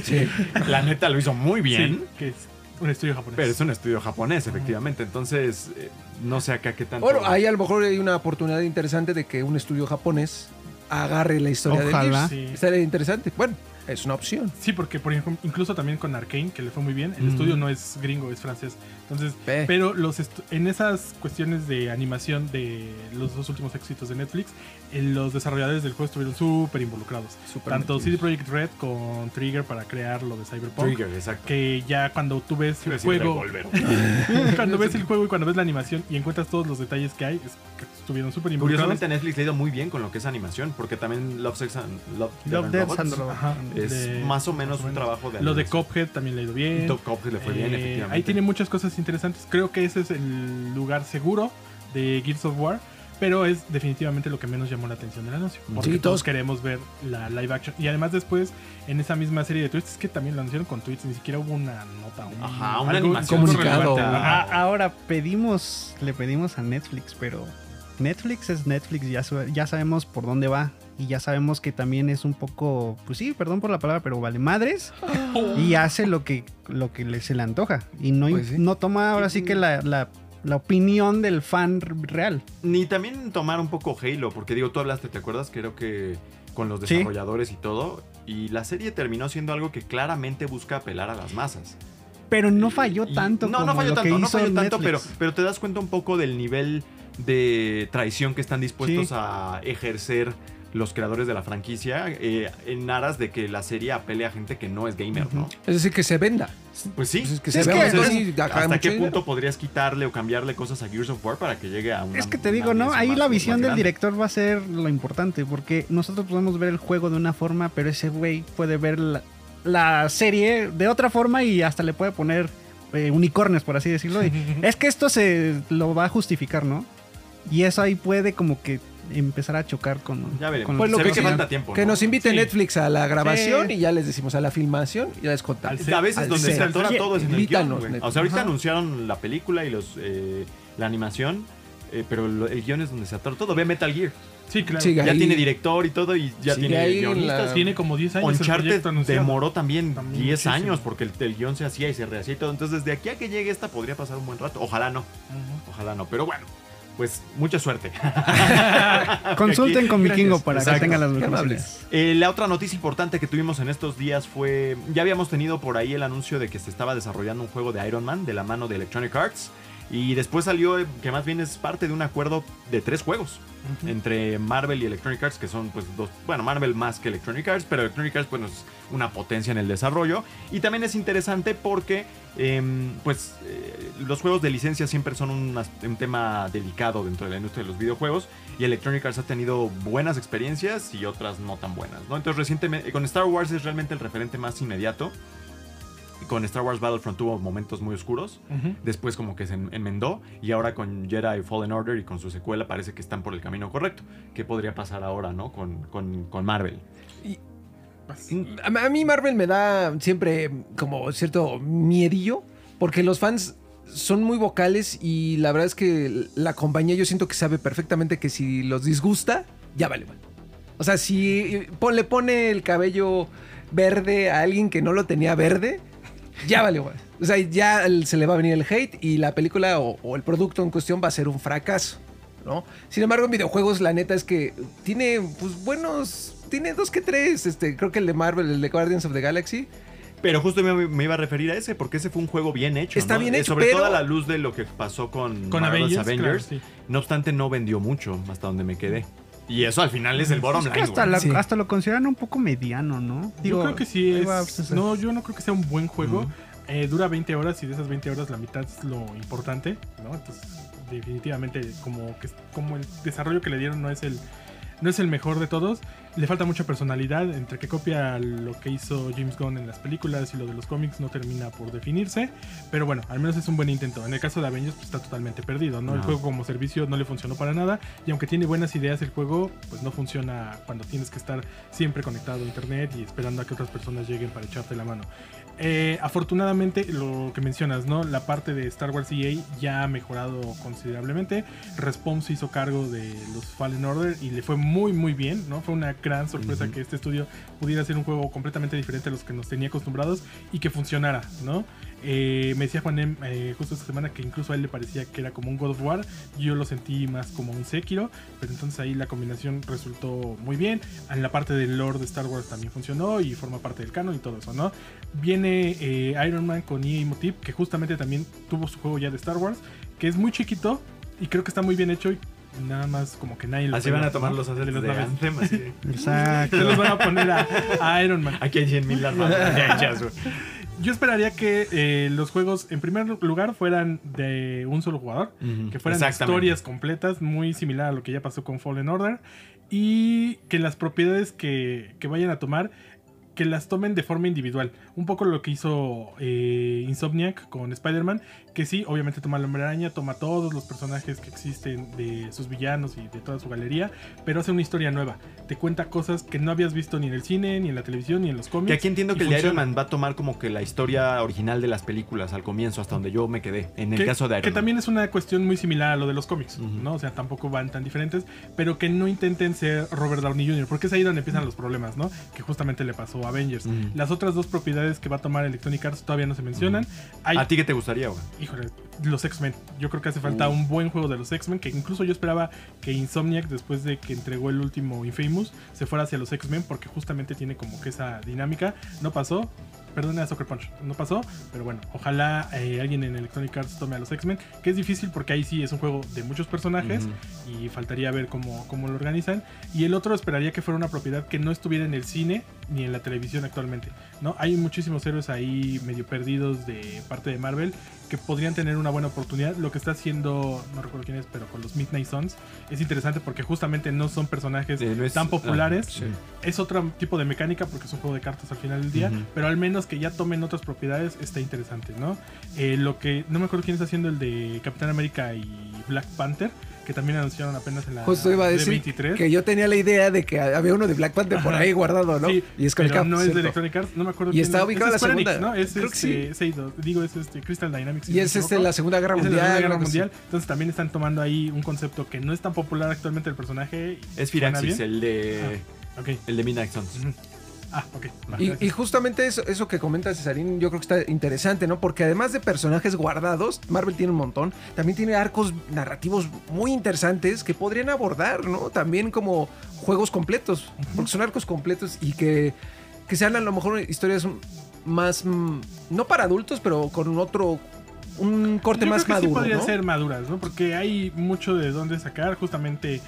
La neta lo hizo muy bien. Sí, que es un estudio japonés. Pero es un estudio japonés, efectivamente. Entonces, eh, no sé acá qué tanto. Bueno, ahí a lo mejor hay una oportunidad interesante de que un estudio japonés agarre la historia Ojalá. de Gears. Sí. Estaría interesante. Bueno, es una opción. Sí, porque por ejemplo, incluso también con Arkane, que le fue muy bien, el Mm. estudio no es gringo, es francés. Entonces, pero los en esas cuestiones de animación de los dos últimos éxitos de Netflix, eh, los desarrolladores del juego estuvieron súper involucrados. Tanto metidos. CD Projekt Red con Trigger para crear lo de Cyberpunk. Trigger, exacto. Que ya cuando tú ves el juego, (laughs) (laughs) cuando ves el juego y cuando ves la animación y encuentras todos los detalles que hay, es que estuvieron súper involucrados. Curiosamente a Netflix le ha ido muy bien con lo que es animación, porque también Love, Sex and Love, Death Love, Death Robots and Robots. Ajá, es de- más o menos un trabajo de Lo de. Cophead también le ha ido bien. Top Cop le fue bien, Eh, efectivamente. Ahí tiene muchas cosas interesantes. Creo que ese es el lugar seguro de Gears of War. Pero es definitivamente lo que menos llamó la atención del anuncio. Porque Sí, todos todos- queremos ver la live action. Y además después, en esa misma serie de tweets, es que también lo anunciaron con tweets, ni siquiera hubo una nota. un- Ajá, una algo- animación. algo Comunicado. relevante. Ah, ahora pedimos, le pedimos a Netflix, pero Netflix es Netflix, ya, ya sabemos por dónde va. Y ya sabemos que también es un poco, pues sí, perdón por la palabra, pero vale madres. Y hace lo que, lo que le, se le antoja. Y no, Pues sí. no toma ahora sí que la, la- la opinión del fan real. Ni también tomar un poco Halo, porque digo, tú hablaste, ¿te acuerdas? Creo que con los Sí. desarrolladores y todo. Y la serie terminó siendo algo que claramente busca apelar a las masas. Pero no falló Y- tanto no, como no falló lo tanto, no falló tanto, pero, pero te das cuenta un poco del nivel de traición que están dispuestos Sí. a ejercer los creadores de la franquicia eh, en aras de que la serie apele a gente que no es gamer, ¿no? Es decir, que se venda. Pues sí. Pues es que Sí, se es que- un ¿Hasta qué dinero. punto podrías quitarle o cambiarle cosas a Gears of War para que llegue a una Es que te digo, ¿no? Ahí más- la visión del director va a ser lo importante, porque nosotros podemos ver el juego de una forma, pero ese güey puede ver la, la serie de otra forma y hasta le puede poner eh, unicornios, por así decirlo. y (laughs) es que esto se lo va a justificar, ¿no? Y eso ahí puede como que empezar a chocar con... Ya veremos. con Pues Se lo ve que que falta tiempo. Que ¿no? nos invite Sí. Netflix a la grabación Sí. y ya les decimos a la filmación y ya les contamos. Al. A veces Al donde se atora todo es en el guion. O sea, ahorita Ajá. anunciaron la película y los eh, la animación, eh, pero lo- el guion es donde se atora todo. Ve Metal Gear. Sí, claro. Ya Ahí- tiene director y todo y ya Sigue tiene guionistas. la- Tiene como 10 años Uncharted demoró también, También 10 muchísimo. años porque el, el guion se hacía y se rehacía y todo. Entonces, desde aquí a que llegue esta podría pasar un buen rato. Ojalá no, ojalá no. Pero bueno, pues mucha suerte. (laughs) Consulten Aquí- con Vikingo Gracias. para Exacto. que tengan las mejores. Eh, la otra noticia importante que tuvimos en estos días fue, ya habíamos tenido por ahí el anuncio de que se estaba desarrollando un juego de Iron Man de la mano de Electronic Arts y después salió eh, que más bien es parte de un acuerdo de tres juegos entre Marvel y Electronic Arts que son pues dos, bueno Marvel más que Electronic Arts, pero Electronic Arts pues es una potencia en el desarrollo y también es interesante porque em, pues eh, los juegos de licencia siempre son un, tema delicado dentro de la industria de los videojuegos y Electronic Arts ha tenido buenas experiencias y otras no tan buenas, ¿no? Entonces recientemente con Star Wars es realmente el referente más inmediato. Con Star Wars Battlefront tuvo momentos muy oscuros. Después como que se en- enmendó. Y ahora con Jedi Fallen Order y con su secuela parece que están por el camino correcto. ¿Qué podría pasar ahora, no? Con, con, con Marvel. Pues, A mí Marvel me da siempre como cierto miedillo porque los fans son muy vocales y la verdad es que la compañía yo siento que sabe perfectamente que si los disgusta, ya vale mal. O sea, si pon- le pone el cabello verde a alguien que no lo tenía verde, ya vale mal. O sea, ya se le va a venir el hate y la película o, o el producto en cuestión va a ser un fracaso. ¿no? Sin embargo, en videojuegos, la neta es que tiene pues buenos. Tiene dos que tres. Este, creo que el de Marvel, el de Guardians of the Galaxy. Pero justo me, me iba a referir a ese, porque ese fue un juego bien hecho. Está ¿no? bien Eh, hecho, Sobre pero- todo a la luz de lo que pasó con, Con Marvel's Avengers, Avengers. claro, sí. No obstante, no vendió mucho hasta donde me quedé. Y eso al final es el bottom Es que line. hasta, güey. la- Sí. hasta lo consideran un poco mediano, ¿no? yo creo que sí ahí es. pues, no, yo no creo que sea un buen juego. Eh, dura 20 horas y de esas 20 horas la mitad es lo importante, ¿no? Entonces, definitivamente, como que como el desarrollo que le dieron no es el no es el mejor de todos. le falta mucha personalidad, entre que copia lo que hizo James Gunn en las películas y lo de los cómics no termina por definirse, pero bueno, al menos es un buen intento. En el caso de Avengers pues, está totalmente perdido, ¿no? El juego como servicio no le funcionó para nada y aunque tiene buenas ideas el juego, pues no funciona cuando tienes que estar siempre conectado a internet y esperando a que otras personas lleguen para echarte la mano. Eh, afortunadamente, lo que mencionas, ¿no? La parte de Star Wars EA ya ha mejorado considerablemente. Respawn se hizo cargo de los Fallen Order y le fue muy, muy bien, ¿no? Fue una gran sorpresa que este estudio pudiera hacer un juego completamente diferente a los que nos tenía acostumbrados y que funcionara, ¿no? Eh, me decía Juan Em, eh, justo esta semana que incluso a él le parecía que era como un God of War. Yo lo sentí más como un Sekiro, pero entonces ahí la combinación resultó muy bien. En la parte del lore de Star Wars también funcionó y forma parte del canon y todo eso, ¿no? Viene eh, Iron Man con EA Motive, que justamente también tuvo su juego ya de Star Wars, que es muy chiquito y creo que está muy bien hecho y nada más como que nadie lo Así van a tomar los assets De de, las naves. Anthem, así de- (laughs) Exacto. Se los van a poner a, a Iron Man. Aquí hay 100 mil. (laughs) Yo esperaría que eh, los juegos, en primer lugar, fueran de un solo jugador. Que fueran historias completas, muy similar a lo que ya pasó con Fallen Order. Y que las propiedades que, que vayan a tomar, que las tomen de forma individual. Un poco lo que hizo eh, Insomniac con Spider-Man. Que sí, obviamente toma la hombre araña, toma todos los personajes que existen de sus villanos y de toda su galería. Pero hace una historia nueva. Te cuenta cosas que no habías visto ni en el cine, ni en la televisión, ni en los cómics. Que aquí entiendo que el de Iron. Man va a tomar como que la historia original de las películas al comienzo, hasta donde yo me quedé. En el que, caso de Iron que Man. también es una cuestión muy similar a lo de los cómics. ¿no? O sea, tampoco van tan diferentes, pero que no intenten ser Robert Downey Jr., porque es ahí donde empiezan los problemas, ¿no? Que justamente le pasó Avengers. Ujú. Las otras dos propiedades que va a tomar Electronic Arts todavía no se mencionan. Hay, ¿A ti qué te gustaría, güey? híjole, los X-Men. Yo creo que hace falta Uh. un buen juego de los X-Men, que incluso yo esperaba que Insomniac, después de que entregó el último Infamous, se fuera hacia los X-Men, porque justamente tiene como que esa dinámica. No pasó. Perdón a Soccer Punch, no pasó, pero bueno, ojalá eh, alguien en Electronic Arts tome a los X-Men, que es difícil porque ahí sí es un juego de muchos personajes y faltaría ver cómo, cómo lo organizan. Y el otro esperaría que fuera una propiedad que no estuviera en el cine ni en la televisión actualmente. ¿no? Hay muchísimos héroes ahí medio perdidos de parte de Marvel que podrían tener una buena oportunidad. Lo que está haciendo, no recuerdo quién es, pero con los Midnight Suns es interesante porque justamente no son personajes Eh, tan populares. ah, sí. Es otro tipo de mecánica porque es un juego de cartas al final del día, pero al menos que ya tomen otras propiedades está interesante, ¿no? Eh, lo que no me acuerdo quién está haciendo el de Capitán América y Black Panther, que también anunciaron apenas en la Justo iba a decir D23. que yo tenía la idea de que había uno de Black Panther por Ajá. ahí guardado, ¿no? Sí, y es con pero el no es de Electronic Arts, no me acuerdo. Y está es. ubicada Es la Enix, segunda. ¿no? Es Creo que este, Seido, digo, es este Crystal Dynamics. Y es este la Segunda Guerra Es Mundial. la Segunda Guerra algo así. Mundial. Entonces también están tomando ahí un concepto que no es tan popular actualmente el personaje. Es Firaxis, el de, Ok. el de Midnight Suns. Ah, ok. Y, justamente eso, eso que comenta Cesarín, yo creo que está interesante, ¿no? Porque además de personajes guardados, Marvel tiene un montón, también tiene arcos narrativos muy interesantes que podrían abordar, ¿no? También como juegos completos, porque son arcos completos y que, que sean a lo mejor historias más, mm, no para adultos, pero con otro, un corte Yo más creo que sí maduro, podrían ¿no? ser maduras, ¿no? Porque hay mucho de dónde sacar justamente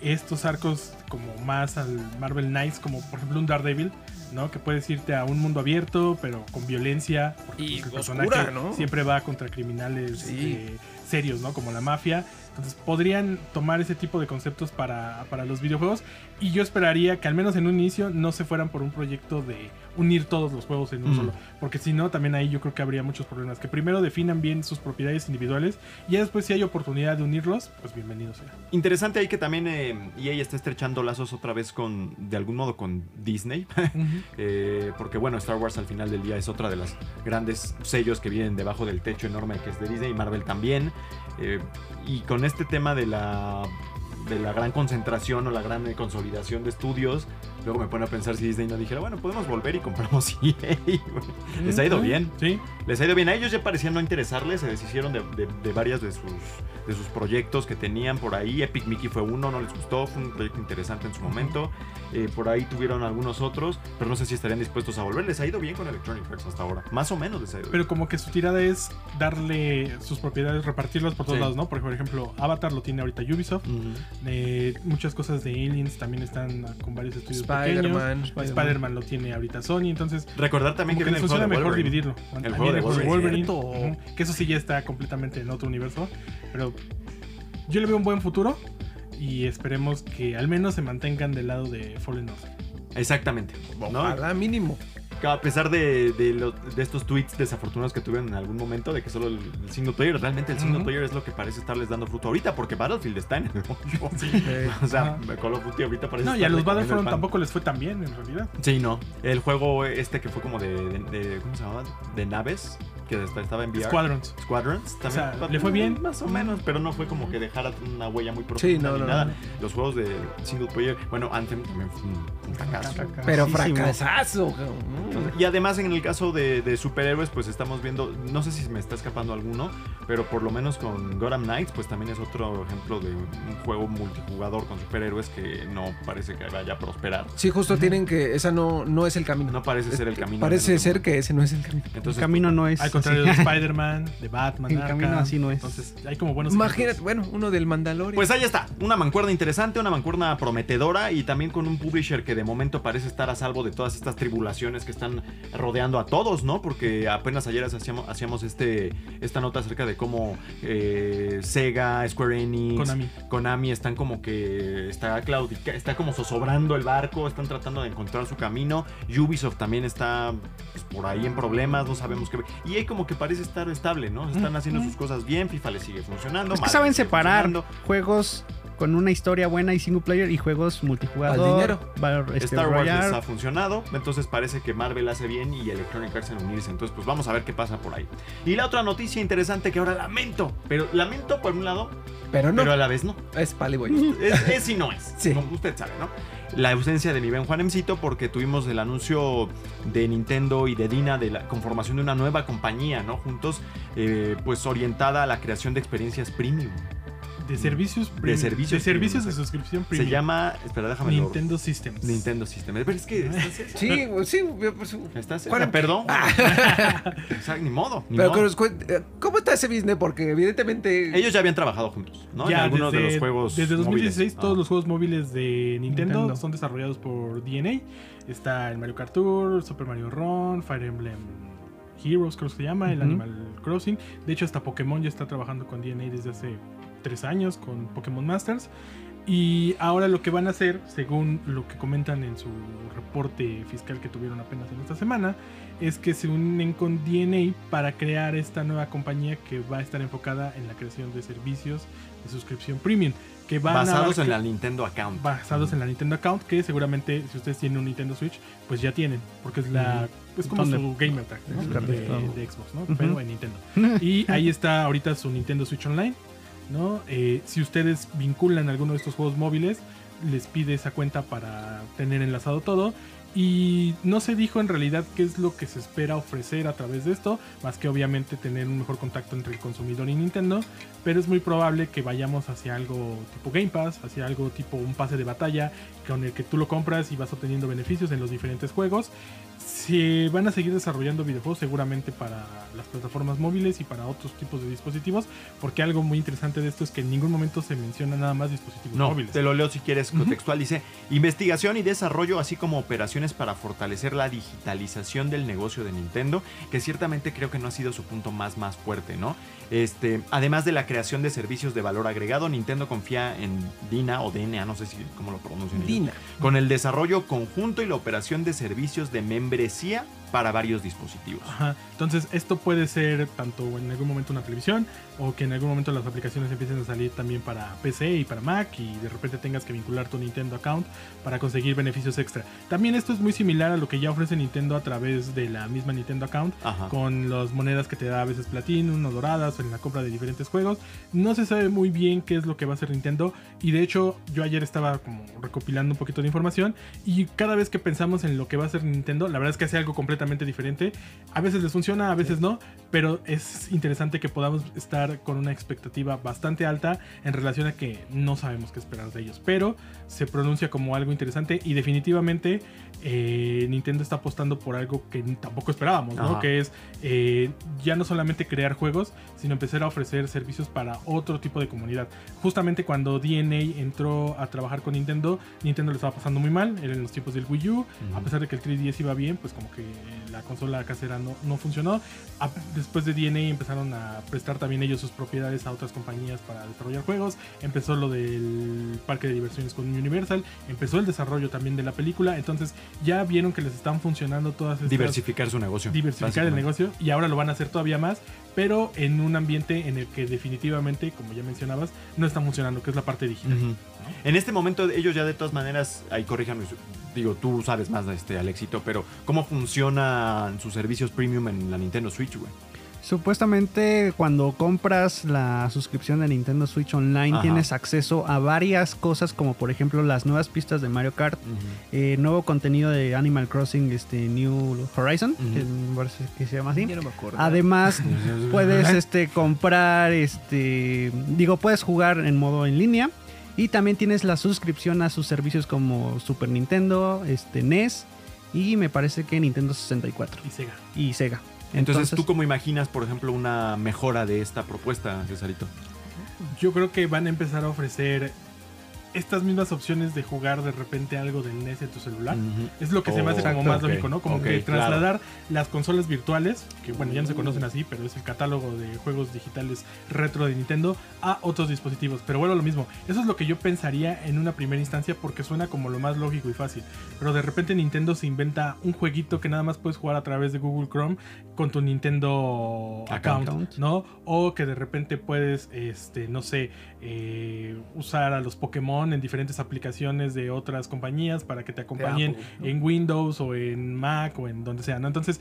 estos arcos como más al Marvel Knights, como por ejemplo un Daredevil, ¿no? Que puedes irte a un mundo abierto, pero con violencia. porque, Y pues, el oscura, personaje ¿no? siempre va contra criminales Sí. eh, serios, ¿no? Como la mafia. Entonces podrían tomar ese tipo de conceptos para, para los videojuegos. Y yo esperaría que al menos en un inicio no se fueran por un proyecto de unir todos los juegos en un Mm. solo. Porque si no, también ahí yo creo que habría muchos problemas. Que primero definan bien sus propiedades individuales y ya después si hay oportunidad de unirlos, pues bienvenido sea. Interesante ahí que también eh, EA está estrechando lazos otra vez con, de algún modo, con Disney. (laughs) Eh, porque bueno, Star Wars al final del día es otra de las grandes sellos que vienen debajo del techo enorme que es de Disney y Marvel también. Eh, y con este tema de la de la gran concentración o la gran consolidación de estudios, luego me pone a pensar si Disney no dijera, bueno, podemos volver y compramos (laughs) EA. Les ha ido bien. Sí. Les ha ido bien. A ellos ya parecían no interesarles, se deshicieron de, de, de varias de sus, de sus proyectos que tenían por ahí. Epic Mickey fue uno, no les gustó, fue un proyecto interesante en su momento. Eh, por ahí tuvieron algunos otros, pero no sé si estarían dispuestos a volver. Les ha ido bien con Electronic Arts hasta ahora. Más o menos les ha ido bien. Pero como que su tirada es darle sus propiedades, repartirlas por todos Sí. lados, ¿no? Por ejemplo, Avatar lo tiene ahorita Ubisoft. Eh, muchas cosas de Aliens también están con varios estudios Spider-Man. Spider-Man lo tiene ahorita Sony, entonces Recordar también que, que les funciona de mejor dividirlo. El También juego de Wolverine. Wolverine, ujú, que eso sí ya está completamente en otro universo, pero yo le veo un buen futuro y esperemos que al menos se mantengan del lado de Fallen Order. Exactamente. ¿no? Ojalá mínimo. A pesar de, de, lo- de estos tweets desafortunados que tuvieron en algún momento de que solo el, el single player, realmente el single Ujú. player es lo que parece estarles dando fruto ahorita, porque Battlefield está en el hoyo. Eh, (laughs) O sea, Ajá. Call of Duty ahorita parece No, y a los Battlefront tampoco les fue tan bien en realidad. Sí, no. El juego este que fue como de, de- de- ¿cómo se llamaba? De naves, que esta- estaba en VR. Squadrons. Squadrons también. O sea, ¿le fue bien? Más o menos, pero no fue como que dejara una huella muy profunda Sí, no, ni no, nada. no. Los juegos de single player, bueno, Anthem también fue un, fracaso. Pero fracasazo. Entonces, Y además en el caso de, de superhéroes, pues estamos viendo, no sé si me está escapando alguno, pero por lo menos con Gotham Knights, pues también es otro ejemplo de un juego multijugador con superhéroes que no parece que vaya a prosperar. Sí, justo tienen que. Esa no, no es el camino. No parece ser el Este, camino. Parece este ser que ese no es el camino. Entonces, el camino no es. Al contrario de. Spider-Man, de Batman, El Arkham. camino así no es. Entonces, hay como buenos Imagínate, ejemplos. bueno, uno del Mandalorian. Pues ahí está, una mancuerna interesante, una mancuerna prometedora y también con un publisher que de momento parece estar a salvo de todas estas tribulaciones que están rodeando a todos, ¿no? Porque apenas ayer hacíamos, hacíamos este, esta nota acerca de cómo eh, Sega, Square Enix, Konami. Konami están como que está claudica, está como zozobrando el barco, están tratando de encontrar su camino. Ubisoft también está pues, por ahí en problemas, no sabemos qué. Y ahí como que parece estar estable, ¿no? Están haciendo sus cosas bien, FIFA le sigue funcionando. Es que saben separar juegos con una historia buena y single player y juegos multijugador. Al dinero. Bar- este, Star Wars les ha funcionado, entonces parece que Marvel hace bien y Electronic Arts en unirse. Entonces, pues vamos a ver qué pasa por ahí. Y la otra noticia interesante que ahora lamento, pero lamento por un lado, pero no, pero a la vez no. es Paliboy. Es, es y no es, Sí. como usted sabe, ¿no? La ausencia de mi Ben Juanemcito porque tuvimos el anuncio de Nintendo y de Dina de la conformación de una nueva compañía, ¿no? Juntos, eh, pues orientada a la creación de experiencias premium. De servicios premium. servicios De servicios premium, de suscripción premium. Se llama, espera, déjame lo- Nintendo Systems. Nintendo System. Pero es que estás Sí, sí, pues, Estás ¿Cuál? perdón. (laughs) O sea, ni modo. ni Pero modo. eh, ¿cómo está ese business? Porque evidentemente. Ellos ya habían trabajado juntos, ¿no? Ya en algunos desde, de los juegos. Desde 2016 móviles. todos Ah. los juegos móviles de Nintendo, Nintendo. son desarrollados por DNA. Está el Mario Kart Tour, Super Mario Run, Fire Emblem Heroes creo que se llama, el. Animal Crossing. De hecho hasta Pokémon ya está trabajando con DNA desde hace tres años con Pokémon Masters. Y ahora lo que van a hacer, según lo que comentan en su reporte fiscal que tuvieron apenas en esta semana, es que se unen con DNA para crear esta nueva compañía que va a estar enfocada en la creación de servicios de suscripción premium. Que van Basados a en la Nintendo Account. basados en la Nintendo Account, que seguramente si ustedes tienen un Nintendo Switch, pues ya tienen, porque es la es como su gamer tag de, Xbox, ¿no? Ujú. Pero en Nintendo. (laughs) Y ahí está ahorita su Nintendo Switch Online, ¿no? Eh, si ustedes vinculan alguno de estos juegos móviles, les pide esa cuenta para tener enlazado todo. Y no se dijo en realidad qué es lo que se espera ofrecer a través de esto, más que obviamente tener un mejor contacto entre el consumidor y Nintendo, pero es muy probable que vayamos hacia algo tipo Game Pass, hacia algo tipo un pase de batalla con el que tú lo compras y vas obteniendo beneficios en los diferentes juegos. Se van a seguir desarrollando videojuegos seguramente para las plataformas móviles y para otros tipos de dispositivos, porque algo muy interesante de esto es que en ningún momento se menciona nada más dispositivos No, móviles. te lo leo si quieres contextual. Dice, investigación y desarrollo, así como operaciones para fortalecer la digitalización del negocio de Nintendo, que ciertamente creo que no ha sido su punto más, más fuerte, ¿no? Este, además de la creación de servicios de valor agregado, Nintendo confía en DINA o DNA, no sé si cómo lo pronuncian. ellos, Dina. Con el desarrollo conjunto y la operación de servicios de membresía para varios dispositivos. Ajá. Entonces, esto puede ser tanto en algún momento una televisión o que en algún momento las aplicaciones empiecen a salir también para PC y para Mac y de repente tengas que vincular tu Nintendo account para conseguir beneficios extra. También esto es muy similar a lo que ya ofrece Nintendo a través de la misma Nintendo account Ajá. con las monedas que te da a veces Platinum o doradas o en la compra de diferentes juegos. No se sabe muy bien qué es lo que va a hacer Nintendo y de hecho yo ayer estaba como recopilando un poquito de información y cada vez que pensamos en lo que va a hacer Nintendo, la verdad es que hace algo completamente diferente. A veces les funciona, a veces no, pero es interesante que podamos estar con una expectativa bastante alta en relación a que no sabemos qué esperar de ellos, pero se pronuncia como algo interesante y definitivamente eh, Nintendo está apostando por algo que tampoco esperábamos, ¿no? Ajá. Que es eh, ya no solamente crear juegos, sino empezar a ofrecer servicios para otro tipo de comunidad. Justamente cuando DNA entró a trabajar con Nintendo, Nintendo le estaba pasando muy mal, era en los tiempos del Wii U, a pesar de que el 3DS iba bien, bien, pues como que la consola casera no, no funcionó. A- después de DNA empezaron a prestar también ellos sus propiedades a otras compañías para desarrollar juegos. Empezó lo del parque de diversiones con Universal. Empezó el desarrollo también de la película. Entonces ya vieron que les están funcionando todas estas Diversificar su negocio. diversificar el negocio y ahora lo van a hacer todavía más, pero en un ambiente en el que definitivamente, como ya mencionabas, no está funcionando, que es la parte digital. En este momento ellos ya de todas maneras, ahí corríjanme, digo, tú sabes más de este Alexito, pero ¿cómo funcionan sus servicios premium en la Nintendo Switch, güey? Supuestamente cuando compras la suscripción de Nintendo Switch Online Ajá. tienes acceso a varias cosas como por ejemplo las nuevas pistas de Mario Kart, eh, nuevo contenido de Animal Crossing este New Horizon, que se llama así. No me acuerdo. Además, (laughs) puedes este, comprar, este, digo, puedes jugar en modo en línea. Y también tienes la suscripción a sus servicios como Super Nintendo, este, NES y me parece que Nintendo 64 Y Sega. y Sega. Entonces, ¿tú cómo imaginas, por ejemplo, una mejora de esta propuesta, Cesarito? Yo creo que van a empezar a ofrecer estas mismas opciones de jugar de repente algo del NES en tu celular. Es lo que se me hace como más lógico, ¿no? Como que claro. trasladar las consolas virtuales, que bueno, ya no se conocen así, pero es el catálogo de juegos digitales retro de Nintendo, a otros dispositivos. Pero bueno, lo mismo. Eso es lo que yo pensaría en una primera instancia porque suena como lo más lógico y fácil. Pero de repente Nintendo se inventa un jueguito que nada más puedes jugar a través de Google Chrome con tu Nintendo account, Account. ¿no? O que de repente puedes, este, no sé, eh, usar a los Pokémon en diferentes aplicaciones de otras compañías para que te acompañen Apple, ¿no? en Windows o en Mac o en donde sea, ¿no? Entonces,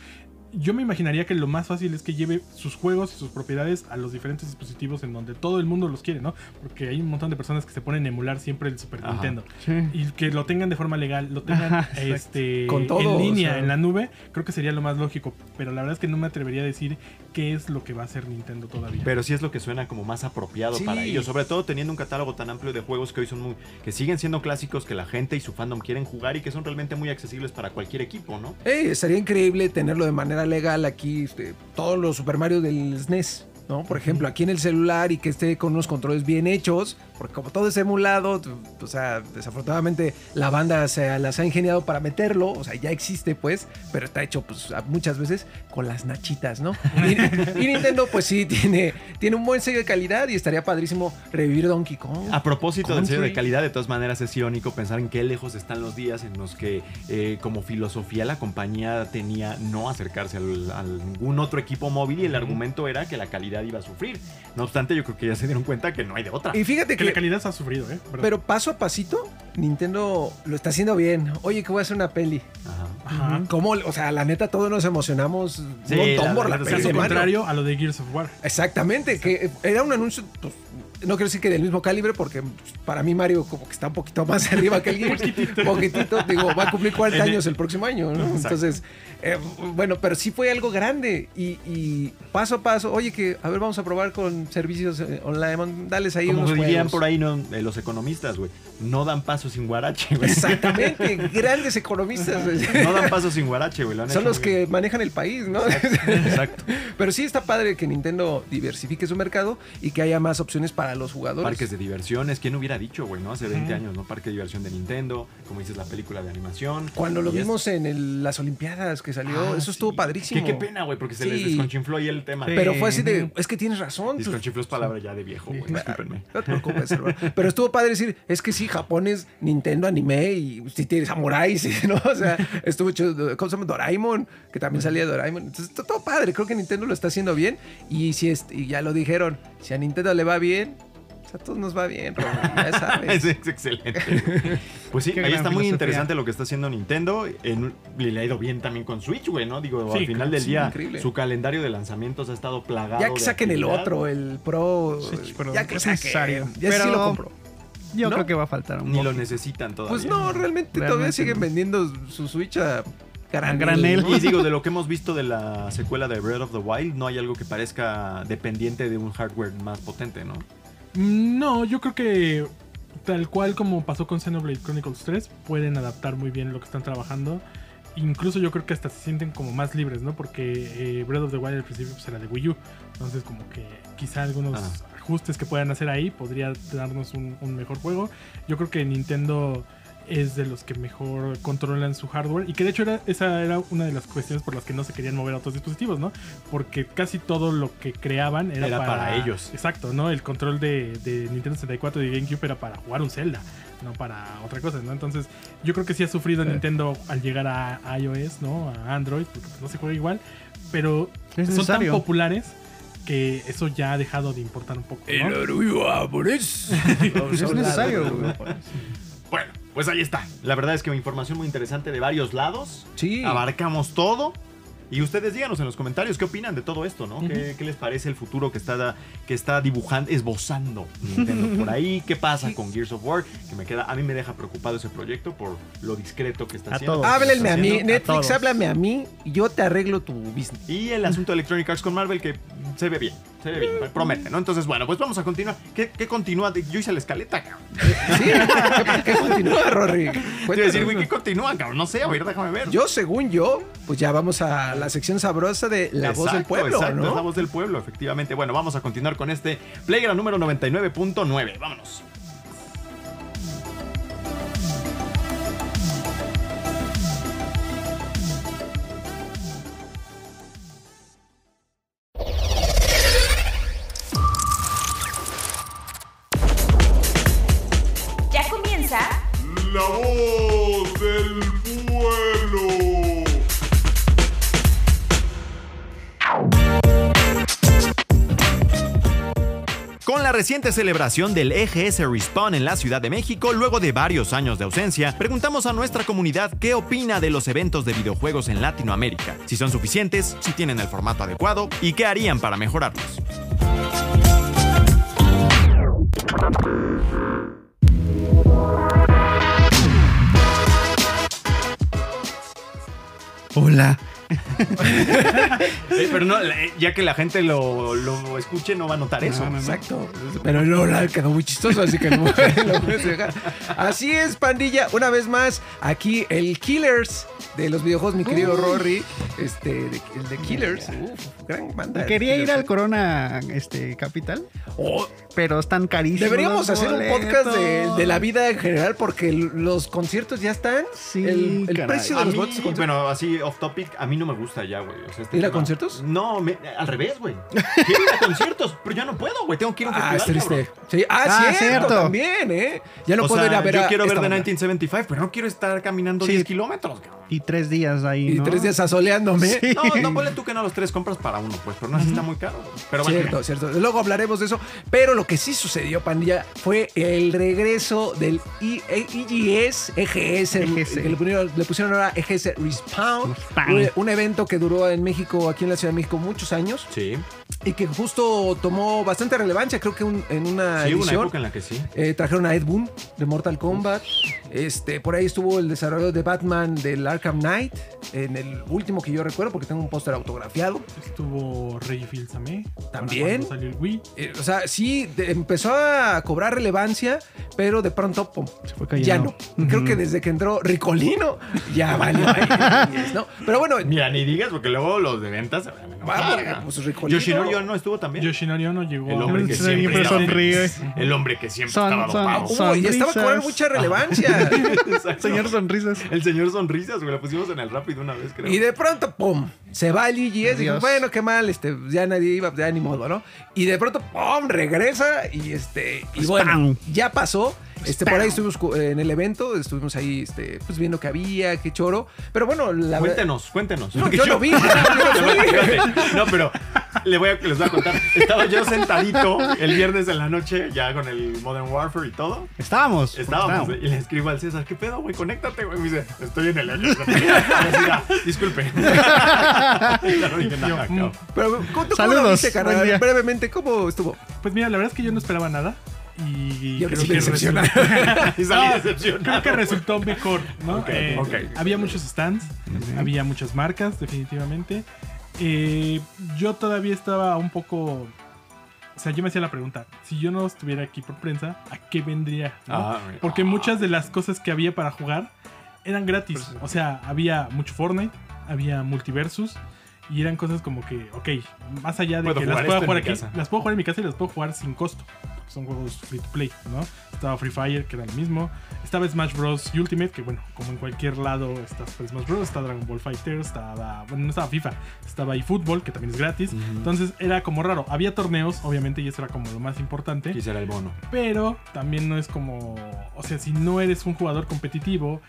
yo me imaginaría que lo más fácil es que lleve sus juegos y sus propiedades a los diferentes dispositivos en donde todo el mundo los quiere, ¿no? Porque hay un montón de personas que se ponen a emular siempre el Super Ajá. Nintendo. Sí. Y que lo tengan de forma legal, lo tengan Ajá, este, Con todo, en línea, o sea. en la nube, creo que sería lo más lógico. Pero la verdad es que no me atrevería a decir qué es lo que va a hacer Nintendo todavía. Pero sí es lo que suena como más apropiado Sí. para ellos, sobre todo teniendo un catálogo tan amplio de juegos que hoy son muy, que siguen siendo clásicos que la gente y su fandom quieren jugar y que son realmente muy accesibles para cualquier equipo, ¿no? Ey, estaría increíble tenerlo de manera legal aquí, este, todos los Super Mario del SNES, ¿no? Por ejemplo, aquí en el celular y que esté con unos controles bien hechos, porque como todo es emulado, o sea, desafortunadamente la banda se las ha ingeniado para meterlo, o sea, ya existe pues, pero está hecho pues muchas veces con las nachitas, ¿no? Y, y Nintendo pues sí tiene, tiene un buen sello de calidad y estaría padrísimo revivir Donkey Kong. A propósito del sello de calidad, de todas maneras es irónico pensar en qué lejos están los días en los que eh, como filosofía la compañía tenía no acercarse al, a ningún otro equipo móvil y el argumento era que la calidad iba a sufrir. No obstante, yo creo que ya se dieron cuenta que no hay de otra. Y fíjate que la calidad se ha sufrido, ¿eh? Pero paso a pasito, Nintendo lo está haciendo bien. Oye, que voy a hacer una peli. Ajá. Ajá. ¿Cómo? O sea, la neta, todos nos emocionamos un montón la por la es O sea, peli de contrario a lo de Gears of War. Exactamente, que era un anuncio, pues, no quiero decir que del mismo calibre, porque para mí Mario como que está un poquito más (laughs) arriba que el Gears. Poquitito, digo, va a cumplir 40 En el- años el próximo año, ¿no? Exacto. Entonces, eh, bueno, pero sí fue algo grande y, y paso a paso, oye, que a ver, vamos a probar con servicios eh, online, dales ahí Como unos dirían juegos. por ahí ¿no? Eh, los economistas, güey. No dan paso sin guarache, güey. Exactamente, (laughs) grandes economistas. No dan paso sin guarache, güey. lo han Son hecho los bien. que manejan el país, ¿no? (laughs) Exacto. Pero sí está padre que Nintendo diversifique su mercado y que haya más opciones para los jugadores. Parques de diversiones, ¿quién hubiera dicho, güey, no? Hace 20 Ujú. años, ¿no? Parque de diversión de Nintendo, como dices, la película de animación. Cuando lo es- vimos en el- las Olimpiadas que salió, Ah, eso estuvo padrísimo. Qué, qué pena, güey, porque se les Sí. desconchinfló ahí el tema. Sí. Pero fue así de, es que tienes razón. Desconchinfló es palabra ya de viejo, güey, discúlpenme. No te preocupes, hermano. Pero estuvo padre decir, es que sí, Japón es Nintendo anime y si tiene samuráis, (laughs) ¿no? O sea, estuvo hecho, ¿cómo se llama? Doraemon, que también salía Doraemon. Entonces, todo padre, creo que Nintendo lo está haciendo bien. Y si es, y ya lo dijeron, si a Nintendo le va bien, a todos nos va bien, Robo, ya es, (laughs) sabes. es excelente. Pues sí, Qué ahí está muy filosofía. interesante lo que está haciendo Nintendo. En, y le ha ido bien también con Switch, güey, ¿no? Digo, Sí, al final del sí, día, increíble. su calendario de lanzamientos ha estado plagado. Ya que de saquen el otro, el Pro, Sí, pero ya que es necesario. Ya sí Pero- lo compro. Yo ¿No? creo que va a faltar un Ni lo necesitan todavía. Pues no, realmente, todavía siguen no. vendiendo su Switch a granel. granel. Y digo, de lo que hemos visto de la secuela de Breath of the Wild, no hay algo que parezca dependiente de un hardware más potente, ¿no? No, yo creo que tal cual como pasó con Xenoblade Chronicles 3, pueden adaptar muy bien lo que están trabajando. Incluso yo creo que hasta se sienten como más libres, ¿no? Porque eh, Breath of the Wild al principio pues, era de Wii U. Entonces como que quizá algunos Ah. ajustes que puedan hacer ahí podría darnos un, un mejor juego. Yo creo que Nintendo es de los que mejor controlan su hardware y que de hecho era, esa era una de las cuestiones por las que no se querían mover a otros dispositivos, ¿no? Porque casi todo lo que creaban era, Era para ellos. Exacto, ¿no? El control de, de Nintendo 64 y de GameCube era para jugar un Zelda, no para otra cosa, ¿no? Entonces yo creo que sí ha sufrido Nintendo al llegar a iOS, ¿no? A Android, porque no se juega igual, pero Es son tan populares que eso ya ha dejado de importar un poco, ¿no? (laughs) Es necesario, güey. Pues ahí está. La verdad es que información muy interesante de varios lados. Sí. Abarcamos todo. Y ustedes díganos en los comentarios qué opinan de todo esto, ¿no? ¿Qué, qué les parece el futuro que está, que está dibujando, esbozando Nintendo por ahí? ¿Qué pasa con Gears of War? Que me queda, a mí me deja preocupado ese proyecto por lo discreto que está A haciendo. todos. Háblenme a mí. Netflix, háblame a mí y yo te arreglo tu business. Y el asunto de Electronic Arts con Marvel que se ve bien, se ve bien, promete, ¿no? Entonces, bueno, pues vamos a continuar. ¿Qué, qué continúa? Yo hice la escaleta, cabrón. Sí, ¿qué, qué continúa, Rory? Te iba a Cuéntanos. decir, güey, ¿qué continúa, cabrón? No sé, a ver, déjame ver. Yo, según yo, pues ya vamos a la sección sabrosa de La Voz del Pueblo, exacto, es la voz del pueblo, efectivamente. Bueno, vamos a continuar con este Playground número 99.9. Vámonos. Reciente celebración del EGS Respawn en la Ciudad de México, luego de varios años de ausencia, preguntamos a nuestra comunidad qué opina de los eventos de videojuegos en Latinoamérica, si son suficientes, si tienen el formato adecuado y qué harían para mejorarlos. Hola. Eh, pero no, eh, ya que la gente lo, lo escuche, no va a notar eso. No, no. Exacto. Pero no, la quedó muy chistoso, así que no (laughs) lo puedes dejar. Así es, pandilla. Una vez más, aquí el Killers de los videojuegos, mi querido Rory. Este, de- el de Killers. Uf, gran banda. Quería ir al Corona este, Capital, Oh, pero están carísimos. Deberíamos hacer un podcast de, de la vida en general porque los conciertos ya están. Sí, el, precio de A los mí, boletos bueno, así off topic, a mí no me gusta ya, güey. O sea, este ¿Ir a conciertos? No, me- al revés, güey. Quiero ir a conciertos, pero ya no puedo, güey. Tengo que ir a un Ah, es festival, triste. cabrón. Sí. Ah, Ah, cierto, cierto. también, ¿eh? Ya no o puedo sea, ir a ver yo a quiero ver de banda. 1975, pero no quiero estar caminando Sí. 10 kilómetros, cabrón. Y tres días ahí. Y tres días asoleándome. Sí. No, no ponle tú que no los tres compras para uno, pues, pero no así está muy caro. güey. Pero bueno, Cierto, cierto. Luego hablaremos de eso. Pero lo que sí sucedió, pandilla, fue el regreso del I- E- EGS, EGS, EGS. que le pusieron, le pusieron ahora EGS Respawn. Respawn. Un, un evento que duró en México, aquí en la Ciudad de México, muchos años. sí. Y que justo tomó bastante relevancia, creo que un- en una Sí, hubo una edición. época en la que sí. Eh, trajeron a Ed Boon de Mortal Kombat. Este, por ahí estuvo el desarrollo de Batman del Arkham Knight. En el último que yo recuerdo, porque tengo un póster autografiado. Estuvo Reggie para También. cuando salió el Wii. Eh, o sea, sí, de- empezó a cobrar relevancia, pero de pronto, pum, fue ya cayendo. no. Creo que desde que entró Ricolino, ya valió. ahí, (laughs) ¿no? Pero bueno, Mira, ni digas, porque luego los de ventas se van a enojar, vamos, cabrón. pues Ricolino. Yoshinori Ono estuvo también. Yoshinori Ono llegó El hombre que Siempre sonríe. El hombre que siempre Son- estaba dopado. Uy, estaba cobrando mucha relevancia. (laughs) Señor Sonrisas. El señor Sonrisas, güey. Lo pusimos en el rápido una vez, creo. Y de pronto, pum, se va el EGS. Y bueno, qué mal, este, ya nadie iba, ya ni modo, ¿no? Y de pronto, pum, regresa y este, y bueno, Spam. ya pasó. Este, por ahí estuvimos en el evento, estuvimos ahí, este, pues viendo qué había, qué choro. Pero bueno, la. Cuéntenos, cuéntenos. No, (laughs) yo no vi, (laughs) yo (laughs) No, pero le voy a- les voy a contar. Estaba yo sentadito el viernes en la noche, ya con el Modern Warfare y todo. Estábamos. Estábamos y le escribo al César, ¿qué pedo, güey? Conéctate, güey. Me dice, estoy en el año. Disculpe. No. Pero, ¿cómo, cómo lo Saludos, viste. Brevemente, ¿cómo estuvo? Pues mira, la verdad es que yo no esperaba nada. Y, Y ahora creo que decepcionado. (laughs) resultó- Y salí No, decepcionado. Creo que resultó mejor, ¿no? Ok, Eh. Había muchos stands, había muchas marcas, definitivamente. Eh, yo todavía estaba un poco. O sea, yo me hacía la pregunta: si yo no estuviera aquí por prensa, ¿a qué vendría? no? Ah. Porque muchas de las cosas que había para jugar eran gratis. O sea, había mucho Fortnite, había Multiversus. Y eran cosas como que, ok, más allá de Puedo que las pueda jugar aquí, casa. las puedo jugar en mi casa y las puedo jugar sin costo. son juegos free to play, ¿no? Estaba Free Fire, que era lo mismo. Estaba Smash Bros. Ultimate, que bueno, como en cualquier lado está Smash Bros. Está Dragon Ball Fighter, estaba. Bueno, no estaba FIFA, estaba eFootball, que también es gratis. Entonces era como raro. Había torneos, obviamente, y eso era como lo más importante. Quisiera el bono. Pero también no es como. O sea, si no eres un jugador competitivo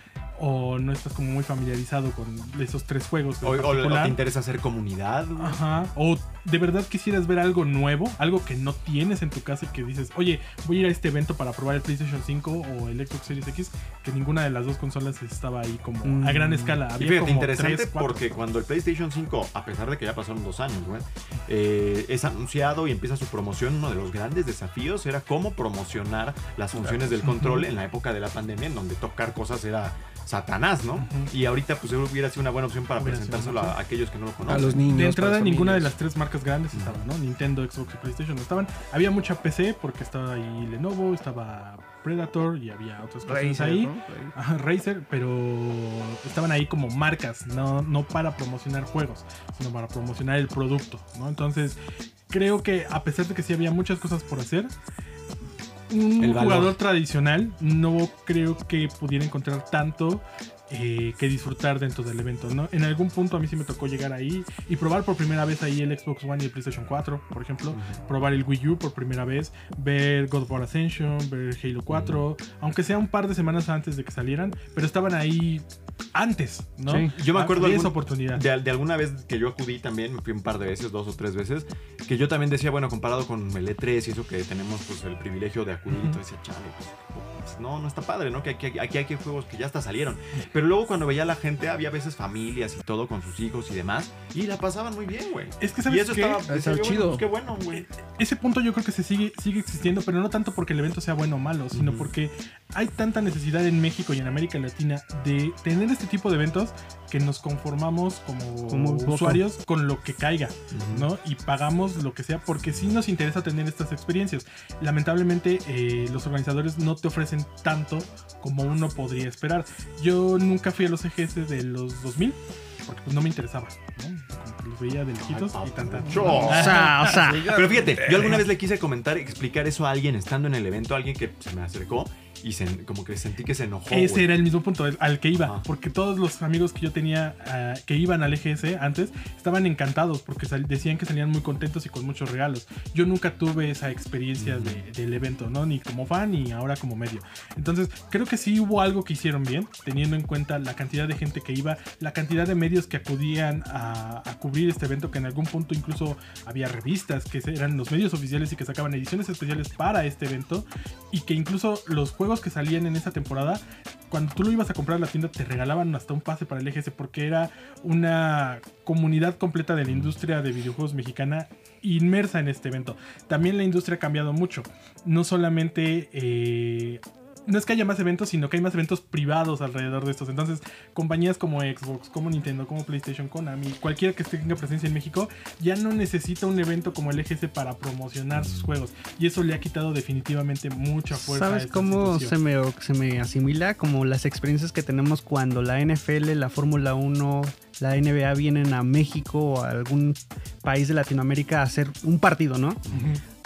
o no estás como muy familiarizado con esos tres juegos. O, o- o te interesa hacer comunidad, güey. Ajá. O de verdad quisieras ver algo nuevo, algo que no tienes en tu casa y que dices, oye, voy a ir a este evento para probar el PlayStation 5 o el Xbox Series X, que ninguna de las dos consolas estaba ahí como Mm. a gran escala. Y fíjate, como interesante porque cuando el PlayStation 5, a pesar de que ya pasaron dos años, güey, eh, es anunciado y empieza su promoción, uno de los grandes desafíos era cómo promocionar las funciones del control en la época de la pandemia, en donde tocar cosas era satanás, ¿no? Y ahorita pues hubiera sido una buena opción para presentárselo a aquellos que no lo A conocen. los niños. De entrada, ninguna de las tres marcas grandes estaba, ¿no? Nintendo, Xbox y PlayStation no estaban. Había mucha PC porque estaba ahí Lenovo, estaba Predator y había otras cosas Razer, ahí. ¿no? Ajá, Razer, pero estaban ahí como marcas, no, no para promocionar juegos, sino para promocionar el producto, ¿no? Entonces, creo que a pesar de que sí había muchas cosas por hacer, un El jugador tradicional no creo que pudiera encontrar tanto eh, que disfrutar dentro del evento, ¿no? En algún punto a mí sí me tocó llegar ahí y probar por primera vez ahí el Xbox One y el PlayStation 4, por ejemplo, probar el Wii U por primera vez, ver God of War Ascension, ver Halo 4, aunque sea un par de semanas antes de que salieran, pero estaban ahí antes, ¿no? Sí. Yo me acuerdo de algún- esa oportunidad. De, de alguna vez que yo acudí también, me fui un par de veces, dos o tres veces, que yo también decía, bueno, comparado con el E3 y eso que tenemos pues el privilegio de acudir, y todo decía, chale, pues, pues, no, no está padre, ¿no? Que aquí, aquí hay que juegos que ya hasta salieron. Pero luego cuando veía a la gente, había a veces familias y todo con sus hijos y demás, y la pasaban muy bien, güey. Es que Y sabes eso qué? estaba, decía yo, chido. bueno, pues, qué bueno, güey. ese punto yo creo que se sigue, sigue existiendo, pero no tanto porque el evento sea bueno o malo, sino Ujú. porque hay tanta necesidad en México y en América Latina de tener este tipo de eventos que nos conformamos como, Como un poco. usuarios con lo que caiga, ¿no? Y pagamos lo que sea porque sí nos interesa tener estas experiencias. Lamentablemente eh, los organizadores no te ofrecen tanto como uno podría esperar. Yo nunca fui a los EGS de los 2000 porque pues no me interesaba, ¿no? Como que los veía de lejitos y tanta. O sea, o sea. Pero fíjate, yo alguna vez le quise comentar, explicar eso a alguien estando en el evento, a alguien que se me acercó y se, como que sentí que se enojó. Ese era el mismo punto al- que iba, Ajá. porque todos los amigos que yo tenía ah, que iban al EGS antes estaban encantados porque decían que salían muy contentos y con muchos regalos. Yo nunca tuve esa experiencia de- del evento, ¿no? Ni como fan ni ahora como medio. Entonces, creo que sí hubo algo que hicieron bien, teniendo en cuenta la cantidad de gente que iba, la cantidad de medios que acudían a, cubrir este evento, que en algún punto incluso había revistas que eran los medios oficiales y que sacaban ediciones especiales para este evento, y que incluso los juegos que salían en esa temporada cuando tú lo ibas a comprar a la tienda te regalaban hasta un pase para el EGS porque era una comunidad completa de la industria de videojuegos mexicana inmersa en este evento. También la industria ha cambiado mucho. No solamente... eh, no es que haya más eventos, sino que hay más eventos privados alrededor de estos. Entonces, compañías como Xbox, como Nintendo, como PlayStation, Konami, cualquiera que tenga presencia en México, ya no necesita un evento como el EGS para promocionar sus juegos. Y eso le ha quitado definitivamente mucha fuerza. a ¿Sabes esta cómo situación. se me, se me asimila? Como las experiencias que tenemos cuando la NFL, la Fórmula 1, la NBA vienen a México o a algún país de Latinoamérica a hacer un partido, ¿no?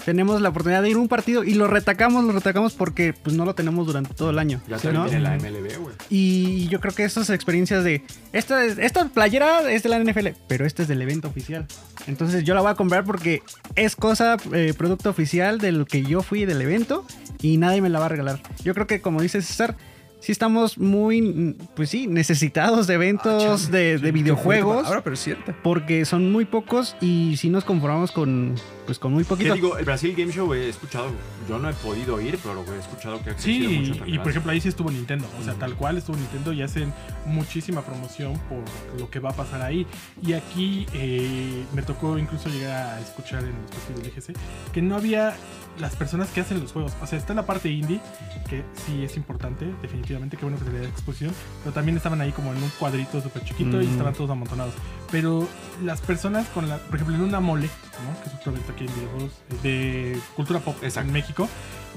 Tenemos la oportunidad de ir a un partido y lo retacamos, lo retacamos porque pues no lo tenemos durante todo el año. Ya ¿sí, también no? viene la MLB, güey. Y yo creo que esas experiencias de esta, es- esta playera es de la NFL, pero este es del evento oficial. Entonces yo la voy a comprar porque es cosa, eh, producto oficial del que yo fui del evento y nadie me la va a regalar. Yo creo que como dice César, sí estamos muy, mm, pues sí, necesitados de eventos de, de videojuegos. Ahora, pero es cierto. Porque son muy pocos y si nos conformamos con, pues con muy ¿Qué poquito. digo? El Brasil Game Show he escuchado, yo no he podido ir, pero he escuchado que ha crecido Sí, mucho en y por ejemplo ahí sí estuvo Nintendo, o sea, tal cual estuvo Nintendo y hacen muchísima promoción por lo que va a pasar ahí. Y aquí eh, me tocó incluso llegar a escuchar en los partidos del EGC que no había las personas que hacen los juegos. O sea, está la parte indie, que sí es importante, definitivamente, qué bueno que se le da exposición, pero también estaban ahí como en un cuadrito súper chiquito y Mm. estaban todos amontonados. Pero las personas con la, por ejemplo, en una mole, ¿no? que es otro evento aquí en videojuegos, de cultura pop Exacto. en México,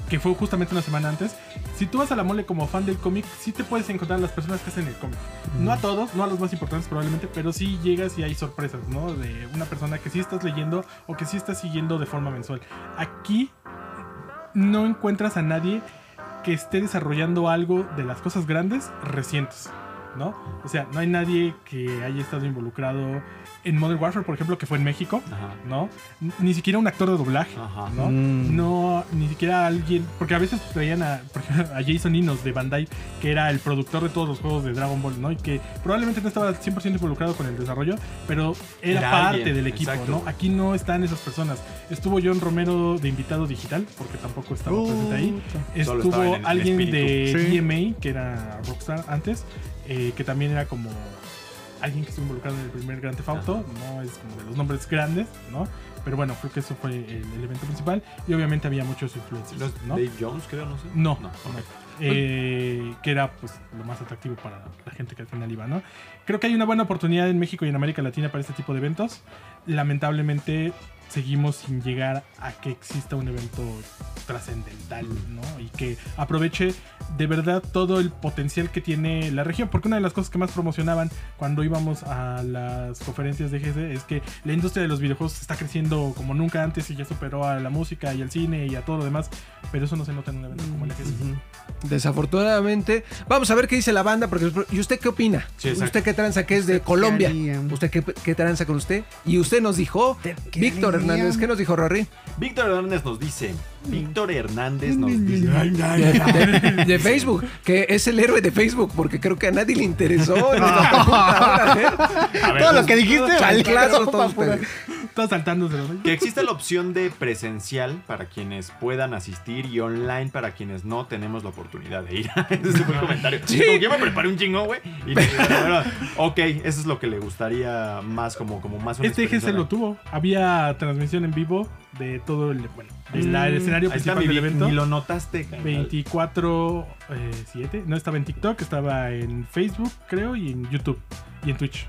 que fue justamente una semana antes. Si tú vas a la mole como fan del cómic, sí te puedes encontrar a las personas que hacen el cómic. No a todos, no a los más importantes probablemente, pero sí llegas y hay sorpresas, ¿no? De una persona que sí estás leyendo o que sí estás siguiendo de forma mensual. Aquí no encuentras a nadie que esté desarrollando algo de las cosas grandes recientes, ¿no? O sea, no hay nadie que haya estado involucrado en Modern Warfare, por ejemplo, que fue en México, Ajá. ¿no? Ni siquiera un actor de doblaje, Ajá. ¿no? Mm. No, ni siquiera alguien, porque a veces traían a, por ejemplo, a Jason Inos de Bandai, que era el productor de todos los juegos de Dragon Ball, ¿no? Y que probablemente no estaba 100% involucrado con el desarrollo, pero era, Era parte alguien, del equipo, exacto. ¿no? Aquí no están esas personas. Estuvo John Romero de invitado digital, porque tampoco estaba presente ahí. Estuvo alguien espíritu. de Sí. EMA, que era Rockstar antes, eh, que también era como alguien que estuvo involucrado en el primer Grand Theft Auto, no es como de los nombres grandes, ¿no? Pero bueno, creo que eso fue el, el evento principal y obviamente había muchos influencers, Los ¿no? Dave Jones, creo, no sé. No, no. no. Eh, que era pues lo más atractivo para la gente que al final iba, ¿no? Creo que hay una buena oportunidad en México y en América Latina para este tipo de eventos. Lamentablemente seguimos sin llegar a que exista un evento trascendental, ¿no? Y que aproveche de verdad todo el potencial que tiene la región. Porque una de las cosas que más promocionaban cuando íbamos a las conferencias de GC es que la industria de los videojuegos está creciendo como nunca antes y ya superó a la música y al cine y a todo lo demás. Pero eso no se nota en un evento como el GC. Desafortunadamente. Vamos a ver qué dice la banda, porque ¿y usted qué opina? Sí. ¿Usted qué tranza que es de Colombia? ¿Usted qué, qué tranza con usted? Y usted nos dijo, ¿Qué Víctor? Hernández, ¿qué nos dijo Rory? Víctor Hernández nos dice. Víctor Hernández nos dice. De, de Facebook, que es el héroe de Facebook, porque creo que a nadie le interesó. (laughs) en pregunta, ¿eh? Todo lo que dijiste, valió todos. Todos saltándose, ¿no? Que existe la opción de presencial para quienes puedan asistir y online para quienes no tenemos la oportunidad de ir. Ese fue el comentario. Como que yo me preparé un chingo, güey. Y (laughs) bueno, ok, eso es lo que le gustaría más, como, como más una Este GC experiencia lo tuvo. Había transmisión en vivo de todo el, bueno, el, el escenario Ahí está, principal del evento. Ni lo notaste, carnal. 24 eh, 7. No estaba en TikTok, estaba en Facebook, creo, y en YouTube y en Twitch.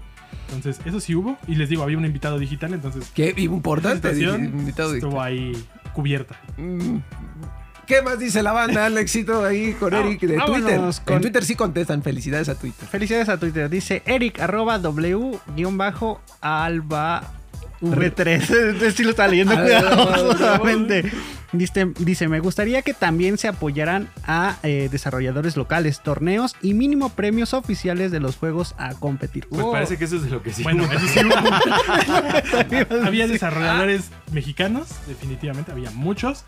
Entonces, eso sí hubo. Y les digo, había un invitado digital, entonces Qué importante. invitado estuvo ahí cubierta. Mm. ¿Qué más dice la banda? El éxito ahí con Eric de vámonos Twitter. con- En Twitter sí contestan. Felicidades a Twitter. Felicidades a Twitter. Dice Eric arroba W guion bajo alba V3. Este sí lo estaba leyendo (laughs) Ah, cuidadosamente. Dice, dice, me gustaría que también se apoyaran a eh, desarrolladores locales, torneos y mínimo premios oficiales de los juegos a competir. Pues Oh. parece que eso es de lo que sí. Bueno, (laughs) eso sí hubo. (laughs) había desarrolladores mexicanos, definitivamente, había muchos.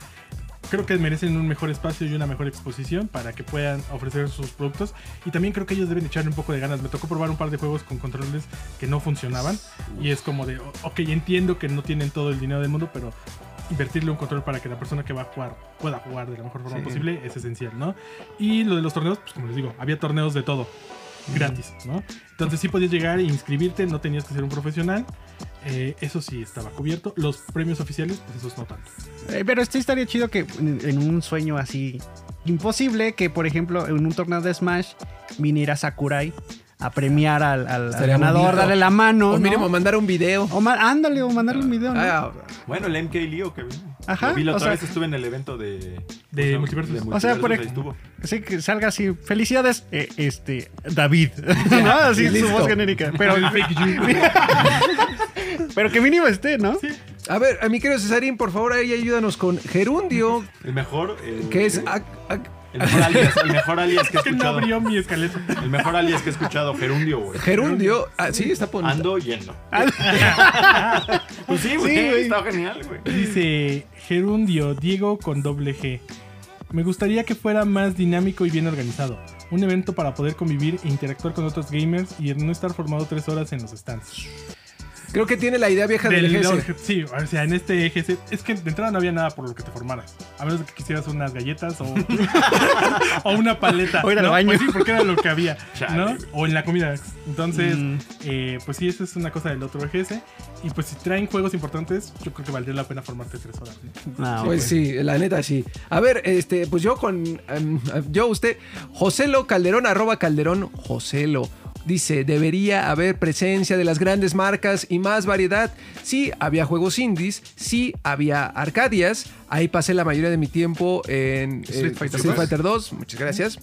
Creo que merecen un mejor espacio y una mejor exposición para que puedan ofrecer sus productos. Y también creo que ellos deben echarle un poco de ganas. Me tocó probar un par de juegos con controles que no funcionaban. Y es como de, ok, entiendo que no tienen todo el dinero del mundo, pero invertirle un control para que la persona que va a jugar pueda jugar de la mejor forma Sí. posible es esencial, ¿no? Y lo de los torneos, pues como les digo, había torneos de todo gratis, ¿no? Entonces sí podías llegar e inscribirte, no tenías que ser un profesional. Eh, eso sí estaba cubierto. Los premios oficiales, pues esos no tanto. Eh, pero sí estaría chido que en, en un sueño así imposible, que por ejemplo en un torneo de Smash viniera Sakurai a premiar al, al- al Estaría ganador, bonito. darle la mano. O ¿no? mínimo mandar un video. O ma- ándale, o mandarle un video. ¿no? Ah, Bueno, el MK Leo que vino. Ajá, Lo vi la o otra sea- vez estuve en el evento de... De ¿cómo se llama? Multiversus. De O sea, por Multiversus, ej- ahí estuvo. Sí, que salga así. Felicidades, eh, este, David. (laughs) ¿No? Así y su voz genérica. Pero, (laughs) pero que mínimo esté, ¿no? A ver, a mi querido Cesarín, por favor, ahí ayúdanos con Gerundio, El mejor... el- que es... El, ac- ac- el mejor alias, el mejor alias que he Que no escuchado. abrió mi escaleta. El mejor alias que he escuchado, Gerundio, güey. Gerundio. Ah, sí, está bonito. Ando yendo. (laughs) pues sí, güey. Sí, güey. Está genial, güey. Dice Gerundio, Diego con doble G. Me gustaría que fuera más dinámico y bien organizado. Un evento para poder convivir e interactuar con otros gamers y no estar formado tres horas en los stands. Creo que tiene la idea vieja del, Del- EGS. sí, o sea, en este EGS es que de entrada no había nada por lo que te formaras. A menos de que quisieras unas galletas o, (laughs) o una paleta. O ir al ¿no? baño. Pues sí, porque era lo que había, ¿no? O en la comida. Entonces, Mm. eh, pues sí, eso es una cosa del otro EGS. Y pues si traen juegos importantes, yo creo que valdría la pena formarte tres horas. ¿no? Ah, Pues ok. sí, la neta sí. A ver, este, pues yo con. em, yo, usted, Joselo Calderón, arroba Calderón Joselo. Dice, debería haber presencia de las grandes marcas y más variedad. Sí, había juegos indies, sí, había arcadias. Ahí pasé la mayoría de mi tiempo en eh, Street Fighter Street 2. Fighter 2. Muchas gracias.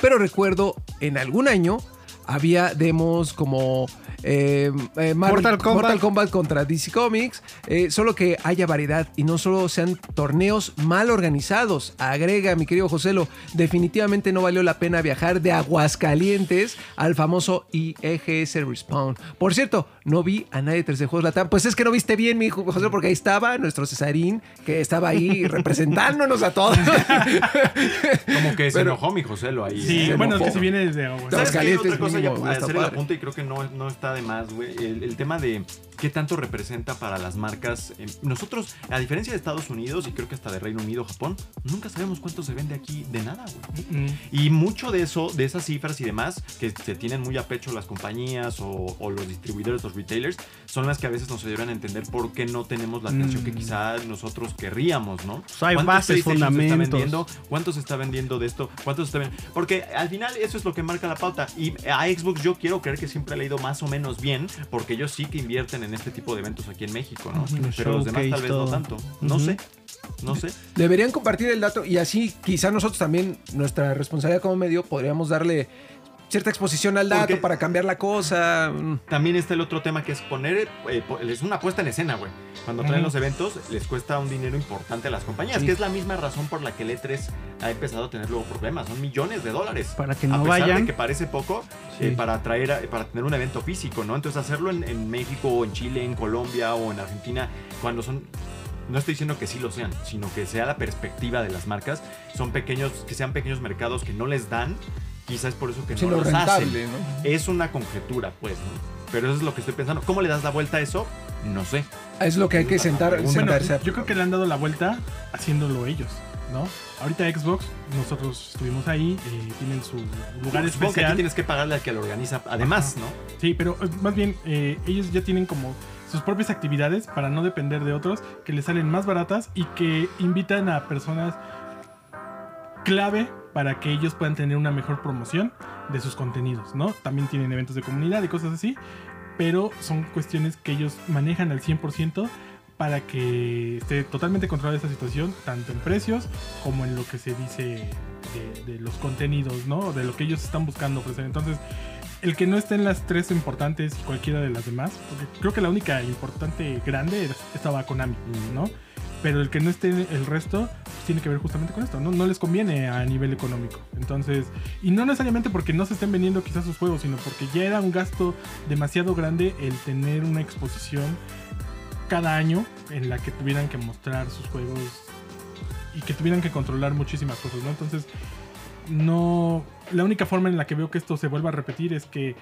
Pero recuerdo en algún año había demos como eh, eh, Marvel- Mortal Kombat. Mortal Kombat contra DC Comics, eh, solo que haya variedad y no solo sean torneos mal organizados. Agrega, mi querido Joselo, definitivamente no valió la pena viajar de Aguascalientes al famoso IEGS Respawn. Por cierto, no vi a nadie de 3D Juegos Latam. Pues es que no viste bien, mi hijo José, porque ahí estaba nuestro Cesarín, que estaba ahí (laughs) representándonos a todos. Como que se Pero- enojó mi Joselo ahí. Sí, bueno, es que si viene desde agua. ¿Sabes qué? Aguascalientes Otra cosa mínimo, hacer el apunte y creo que no, no está de más, güey. El tema de qué tanto representa para las marcas. eh, nosotros, a diferencia de Estados Unidos y creo que hasta de Reino Unido, Japón, nunca sabemos cuánto se vende aquí de nada, güey. Mm. Y mucho de eso, de esas cifras y demás, que se tienen muy a pecho las compañías o, o los distribuidores, los retailers, son las que a veces nos ayudan a entender por qué no tenemos la atención que Mm. quizá nosotros querríamos, ¿no? Pues hay ¿Cuántos bases, se está fundamentos. vendiendo? ¿Cuánto se está vendiendo de esto? ¿Cuánto se está vendiendo? Porque al final eso es lo que marca la pauta. Y a Xbox yo quiero creer que siempre le ha ido más o menos bien, porque ellos sí que invierten en este tipo de eventos aquí en México, ¿no? Pero los demás tal vez no tanto. No sé. No sé. Deberían compartir el dato y así quizá nosotros también, nuestra responsabilidad como medio, podríamos darle cierta exposición al dato Porque- para cambiar la cosa. También está el otro tema que es poner, eh, es una puesta en escena, güey. Cuando traen los eventos, les cuesta un dinero importante a las compañías, Sí. que es la misma razón por la que el E3 ha empezado a tener luego problemas. Son millones de dólares. Para que a no pesar vayan. de que parece poco, Sí. eh, para traer, a- para tener un evento físico, ¿no? Entonces hacerlo en, en México o en Chile, en Colombia o en Argentina, cuando son no estoy diciendo que sí lo sean, sino que sea la perspectiva de las marcas. Son pequeños, que sean pequeños mercados que no les dan. Quizás es por eso que Sí, no lo los rentable, hacen. ¿no? Es una conjetura, pues, ¿no? Pero eso es lo que estoy pensando. ¿Cómo le das la vuelta a eso? No sé. Es lo que hay que sentar, Bueno, sentarse. a- yo creo que le han dado la vuelta haciéndolo ellos, ¿no? Ahorita Xbox, nosotros estuvimos ahí, eh, tienen su lugar que aquí especial. tienes que pagarle al que lo organiza, además, ¿no? Sí, pero eh, más bien eh, ellos ya tienen como sus propias actividades para no depender de otros que les salen más baratas y que invitan a personas clave para que ellos puedan tener una mejor promoción de sus contenidos, ¿no? También tienen eventos de comunidad y cosas así, pero son cuestiones que ellos manejan al 100% para que esté totalmente controlada esta situación, tanto en precios como en lo que se dice de, los contenidos, ¿no? De lo que ellos están buscando ofrecer. Entonces, el que no esté en las tres importantes y cualquiera de las demás, porque creo que la única importante grande estaba Konami, ¿no? Pero el que no esté el resto pues, tiene que ver justamente con esto, ¿no? No les conviene a nivel económico. Entonces, y no necesariamente porque no se estén vendiendo quizás sus juegos, sino porque ya era un gasto demasiado grande el tener una exposición cada año en la que tuvieran que mostrar sus juegos y que tuvieran que controlar muchísimas cosas, ¿no? Entonces, no. La única forma en la que veo que esto se vuelva a repetir es que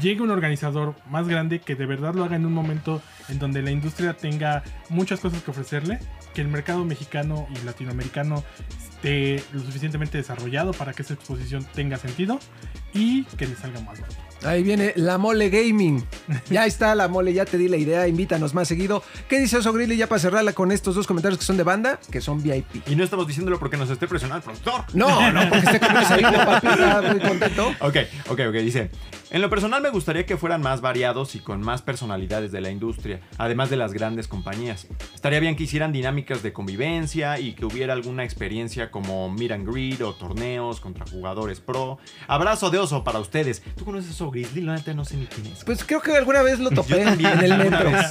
llegue un organizador más grande que de verdad lo haga en un momento en donde la industria tenga muchas cosas que ofrecerle, que el mercado mexicano y latinoamericano esté lo suficientemente desarrollado para que esa exposición tenga sentido y que le salga más barato. Ahí viene la mole gaming. (laughs) Ya está la mole, ya te di la idea, invítanos más seguido. ¿Qué dice Oso Grizzly ya para cerrarla con estos dos comentarios que son de banda, que son VIP? Y no estamos diciéndolo porque nos esté presionando el productor. No, no, (laughs) porque esté con ahí, papi, está muy contento. Ok, ok, ok. Dice, en lo personal me gustaría que fueran más variados y con más personalidades de la industria, además de las grandes compañías. Estaría bien que hicieran dinámicas de convivencia y que hubiera alguna experiencia como meet and greet o torneos contra jugadores pro. Abrazo de oso para ustedes. ¿Tú conoces Oso Grizzly? La neta no sé ni quién es. Pues creo que alguna vez lo topé en el alguna metro. vez,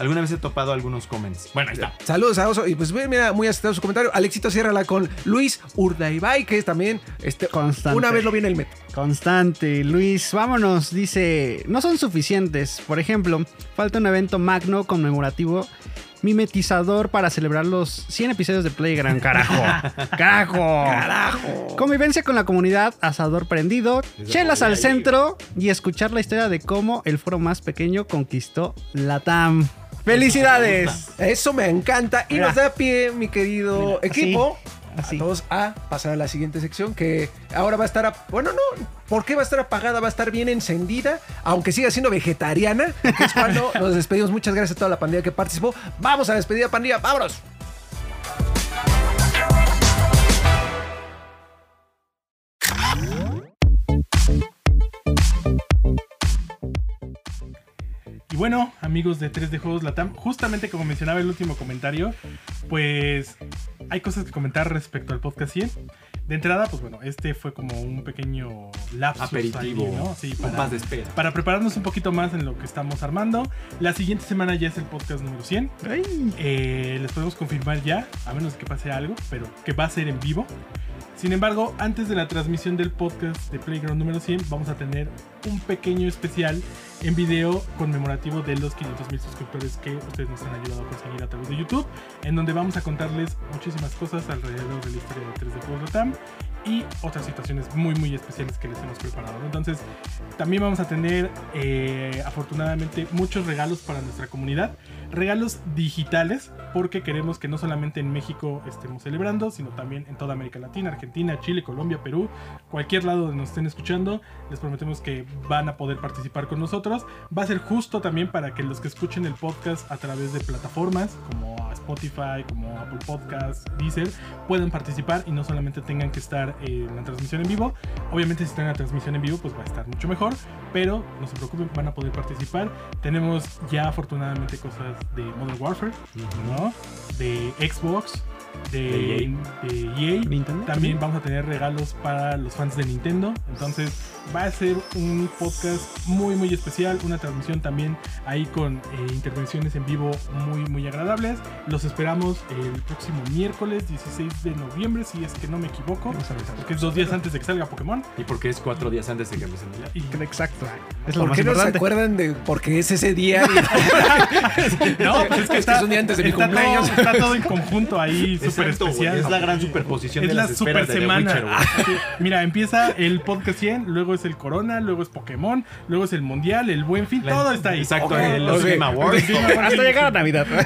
alguna vez he topado algunos comments. Bueno, ahí está. Saludos a Oso. Y pues mira, muy acertado su comentario. Alexito, ciérrala con Luis Urdaibay, que es también este, Constante. una vez lo vi en el metro. Constante, Luis, vámonos, dice, no son suficientes. Por ejemplo, falta un evento magno conmemorativo mimetizador para celebrar los 100 episodios de Playground, carajo. (laughs) carajo. ¡Carajo! Convivencia con la comunidad, asador prendido, chelas al centro y escuchar la historia de cómo el foro más pequeño conquistó la TAM. ¡Felicidades! Eso me encanta y Mira. nos da pie, mi querido Mira, equipo, así. A todos a pasar a la siguiente sección que ahora va a estar, a- bueno, no, ¿por qué va a estar apagada? Va a estar bien encendida, aunque siga siendo vegetariana, que es cuando (laughs) nos despedimos. Muchas gracias a toda la pandilla que participó. Vamos a la despedida, pandilla, vámonos. Y bueno, amigos de 3D Juegos Latam, justamente como mencionaba el último comentario, pues hay cosas que comentar respecto al podcast 100. De entrada, pues bueno, este fue como un pequeño lapsus Aperitivo. ahí, ¿no? Sí, Con paz de espera. para prepararnos un poquito más en lo que estamos armando. La siguiente semana ya es el podcast número 100. Eh, les podemos confirmar ya, a menos que pase algo, pero que va a ser en vivo. Sin embargo, antes de la transmisión del podcast de Playground número 100, vamos a tener un pequeño especial en video conmemorativo de los 500 mil suscriptores que ustedes nos han ayudado a conseguir a través de YouTube, en donde vamos a contarles muchísimas cosas alrededor de la historia de 3D Juegos Latam y otras situaciones muy muy especiales que les hemos preparado. Entonces, también vamos a tener eh, afortunadamente muchos regalos para nuestra comunidad, regalos digitales, porque queremos que no solamente en México estemos celebrando, sino también en toda América Latina, Argentina, Chile, Colombia, Perú, cualquier lado donde nos estén escuchando, les prometemos que van a poder participar con nosotros. Va a ser justo también para que los que escuchen el podcast a través de plataformas como Spotify, como Apple Podcasts, Deezer, puedan participar y no solamente tengan que estar en la transmisión en vivo. Obviamente si están en la transmisión en vivo pues va a estar mucho mejor, pero no se preocupen, van a poder participar. Tenemos ya afortunadamente cosas de Modern Warfare, ¿no? De Xbox, de, de EA. Nintendo También vamos a tener regalos para los fans de Nintendo. Entonces va a ser un podcast muy muy especial. Una transmisión también ahí con eh, intervenciones en vivo muy muy agradables. Los esperamos el próximo miércoles 16 de noviembre, si es que no me equivoco. Porque es dos días antes de que salga Pokémon. Y porque es cuatro días antes de que empiece el día. Y- Exacto. Es lo ¿Por más qué no se acuerdan de por qué es ese día? (laughs) (laughs) No, pues es que está, es un día antes de mi cumpleaños. está todo en conjunto ahí, (laughs) súper especial. Es la gran superposición Es de la las super esperas de The semana. Witcher. Sí, Mira, empieza el podcast 100, luego es el Corona, luego es Pokémon, luego es el Mundial, el Buen Fin, todo está ahí. Exacto, Ok, en los. Game Awards. Hasta llegar a Navidad. (laughs)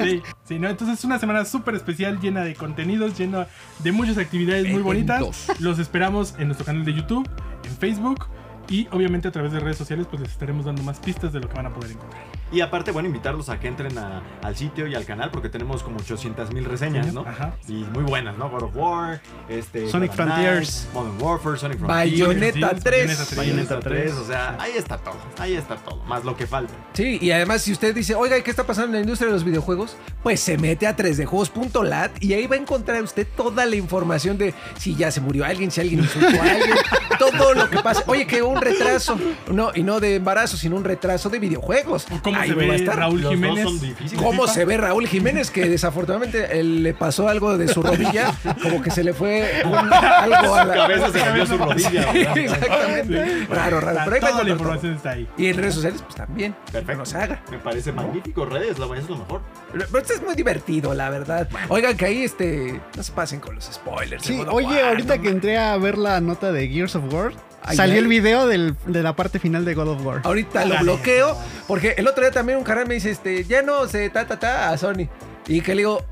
Sí, sí, ¿no? Entonces es una semana súper especial, llena de contenidos, llena de muchas actividades muy bonitas. Los esperamos en nuestro canal de YouTube, en Facebook y obviamente a través de redes sociales pues les estaremos dando más pistas de lo que van a poder encontrar. Y aparte, bueno, invitarlos a que entren a- al sitio y al canal porque tenemos como 800 mil reseñas, ¿no? Ajá. Y muy buenas, ¿no? God of War, este, Sonic Frontiers. Modern Warfare, Sonic Frontiers, Bayonetta Sí, 3. Bayonetta 3. Bayonetta 3, o sea, ahí está todo, ahí está todo, más lo que falta. Sí, y además si usted dice, oiga, ¿qué está pasando en la industria de los videojuegos? Pues se mete a 3djuegos.lat y ahí va a encontrar usted toda la información de si ya se murió alguien, si alguien insultó a alguien, (laughs) todo lo que pasa. Oye, que un retraso, no, y no de embarazo, sino un retraso de videojuegos. O cómo Ahí se va a ve estar. Raúl Los dos Jiménez. son difíciles. ¿Cómo se ve Raúl Jiménez? Que desafortunadamente eh, le pasó algo de su rodilla, como que se le fue un- algo a la cabeza se cambió su (laughs) rodilla, Sí, ¿verdad? exactamente. Raro, raro. Pero ahí toda la información está ahí. Y en redes sociales, pues también. Perfecto. No se haga. Me parece magnífico, redes, la es lo mejor. Pero pero esto es muy divertido, la verdad. Oigan, que ahí este. No se pasen con los spoilers. Sí, oye, War, ahorita no que entré a ver la nota de Gears of War, Ay, salió ay. el video del- de la parte final de God of War. Ahorita lo bloqueo porque el otro día también un canal me dice, este, ya no se ta ta ta a Sony. Y que le digo,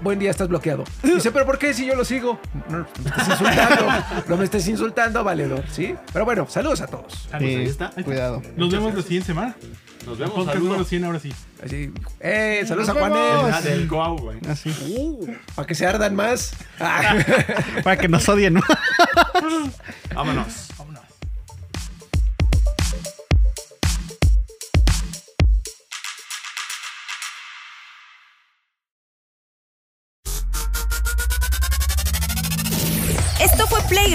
buen día, estás bloqueado. Dice, pero ¿por qué si yo lo sigo? No, no me estés insultando. (laughs) No me estés insultando, valedor, ¿sí? Pero bueno, saludos a todos. Sí, ahí está. Cuidado. Nos vemos la siguiente semana. Nos vemos, Podcast número saludos. 100 ahora sí. Así, eh, saludos a Juanes. Ah, del Coau, güey. Así. Para que se ardan más. Ah. (laughs) Para que nos odien, ¿no? (laughs) Vámonos.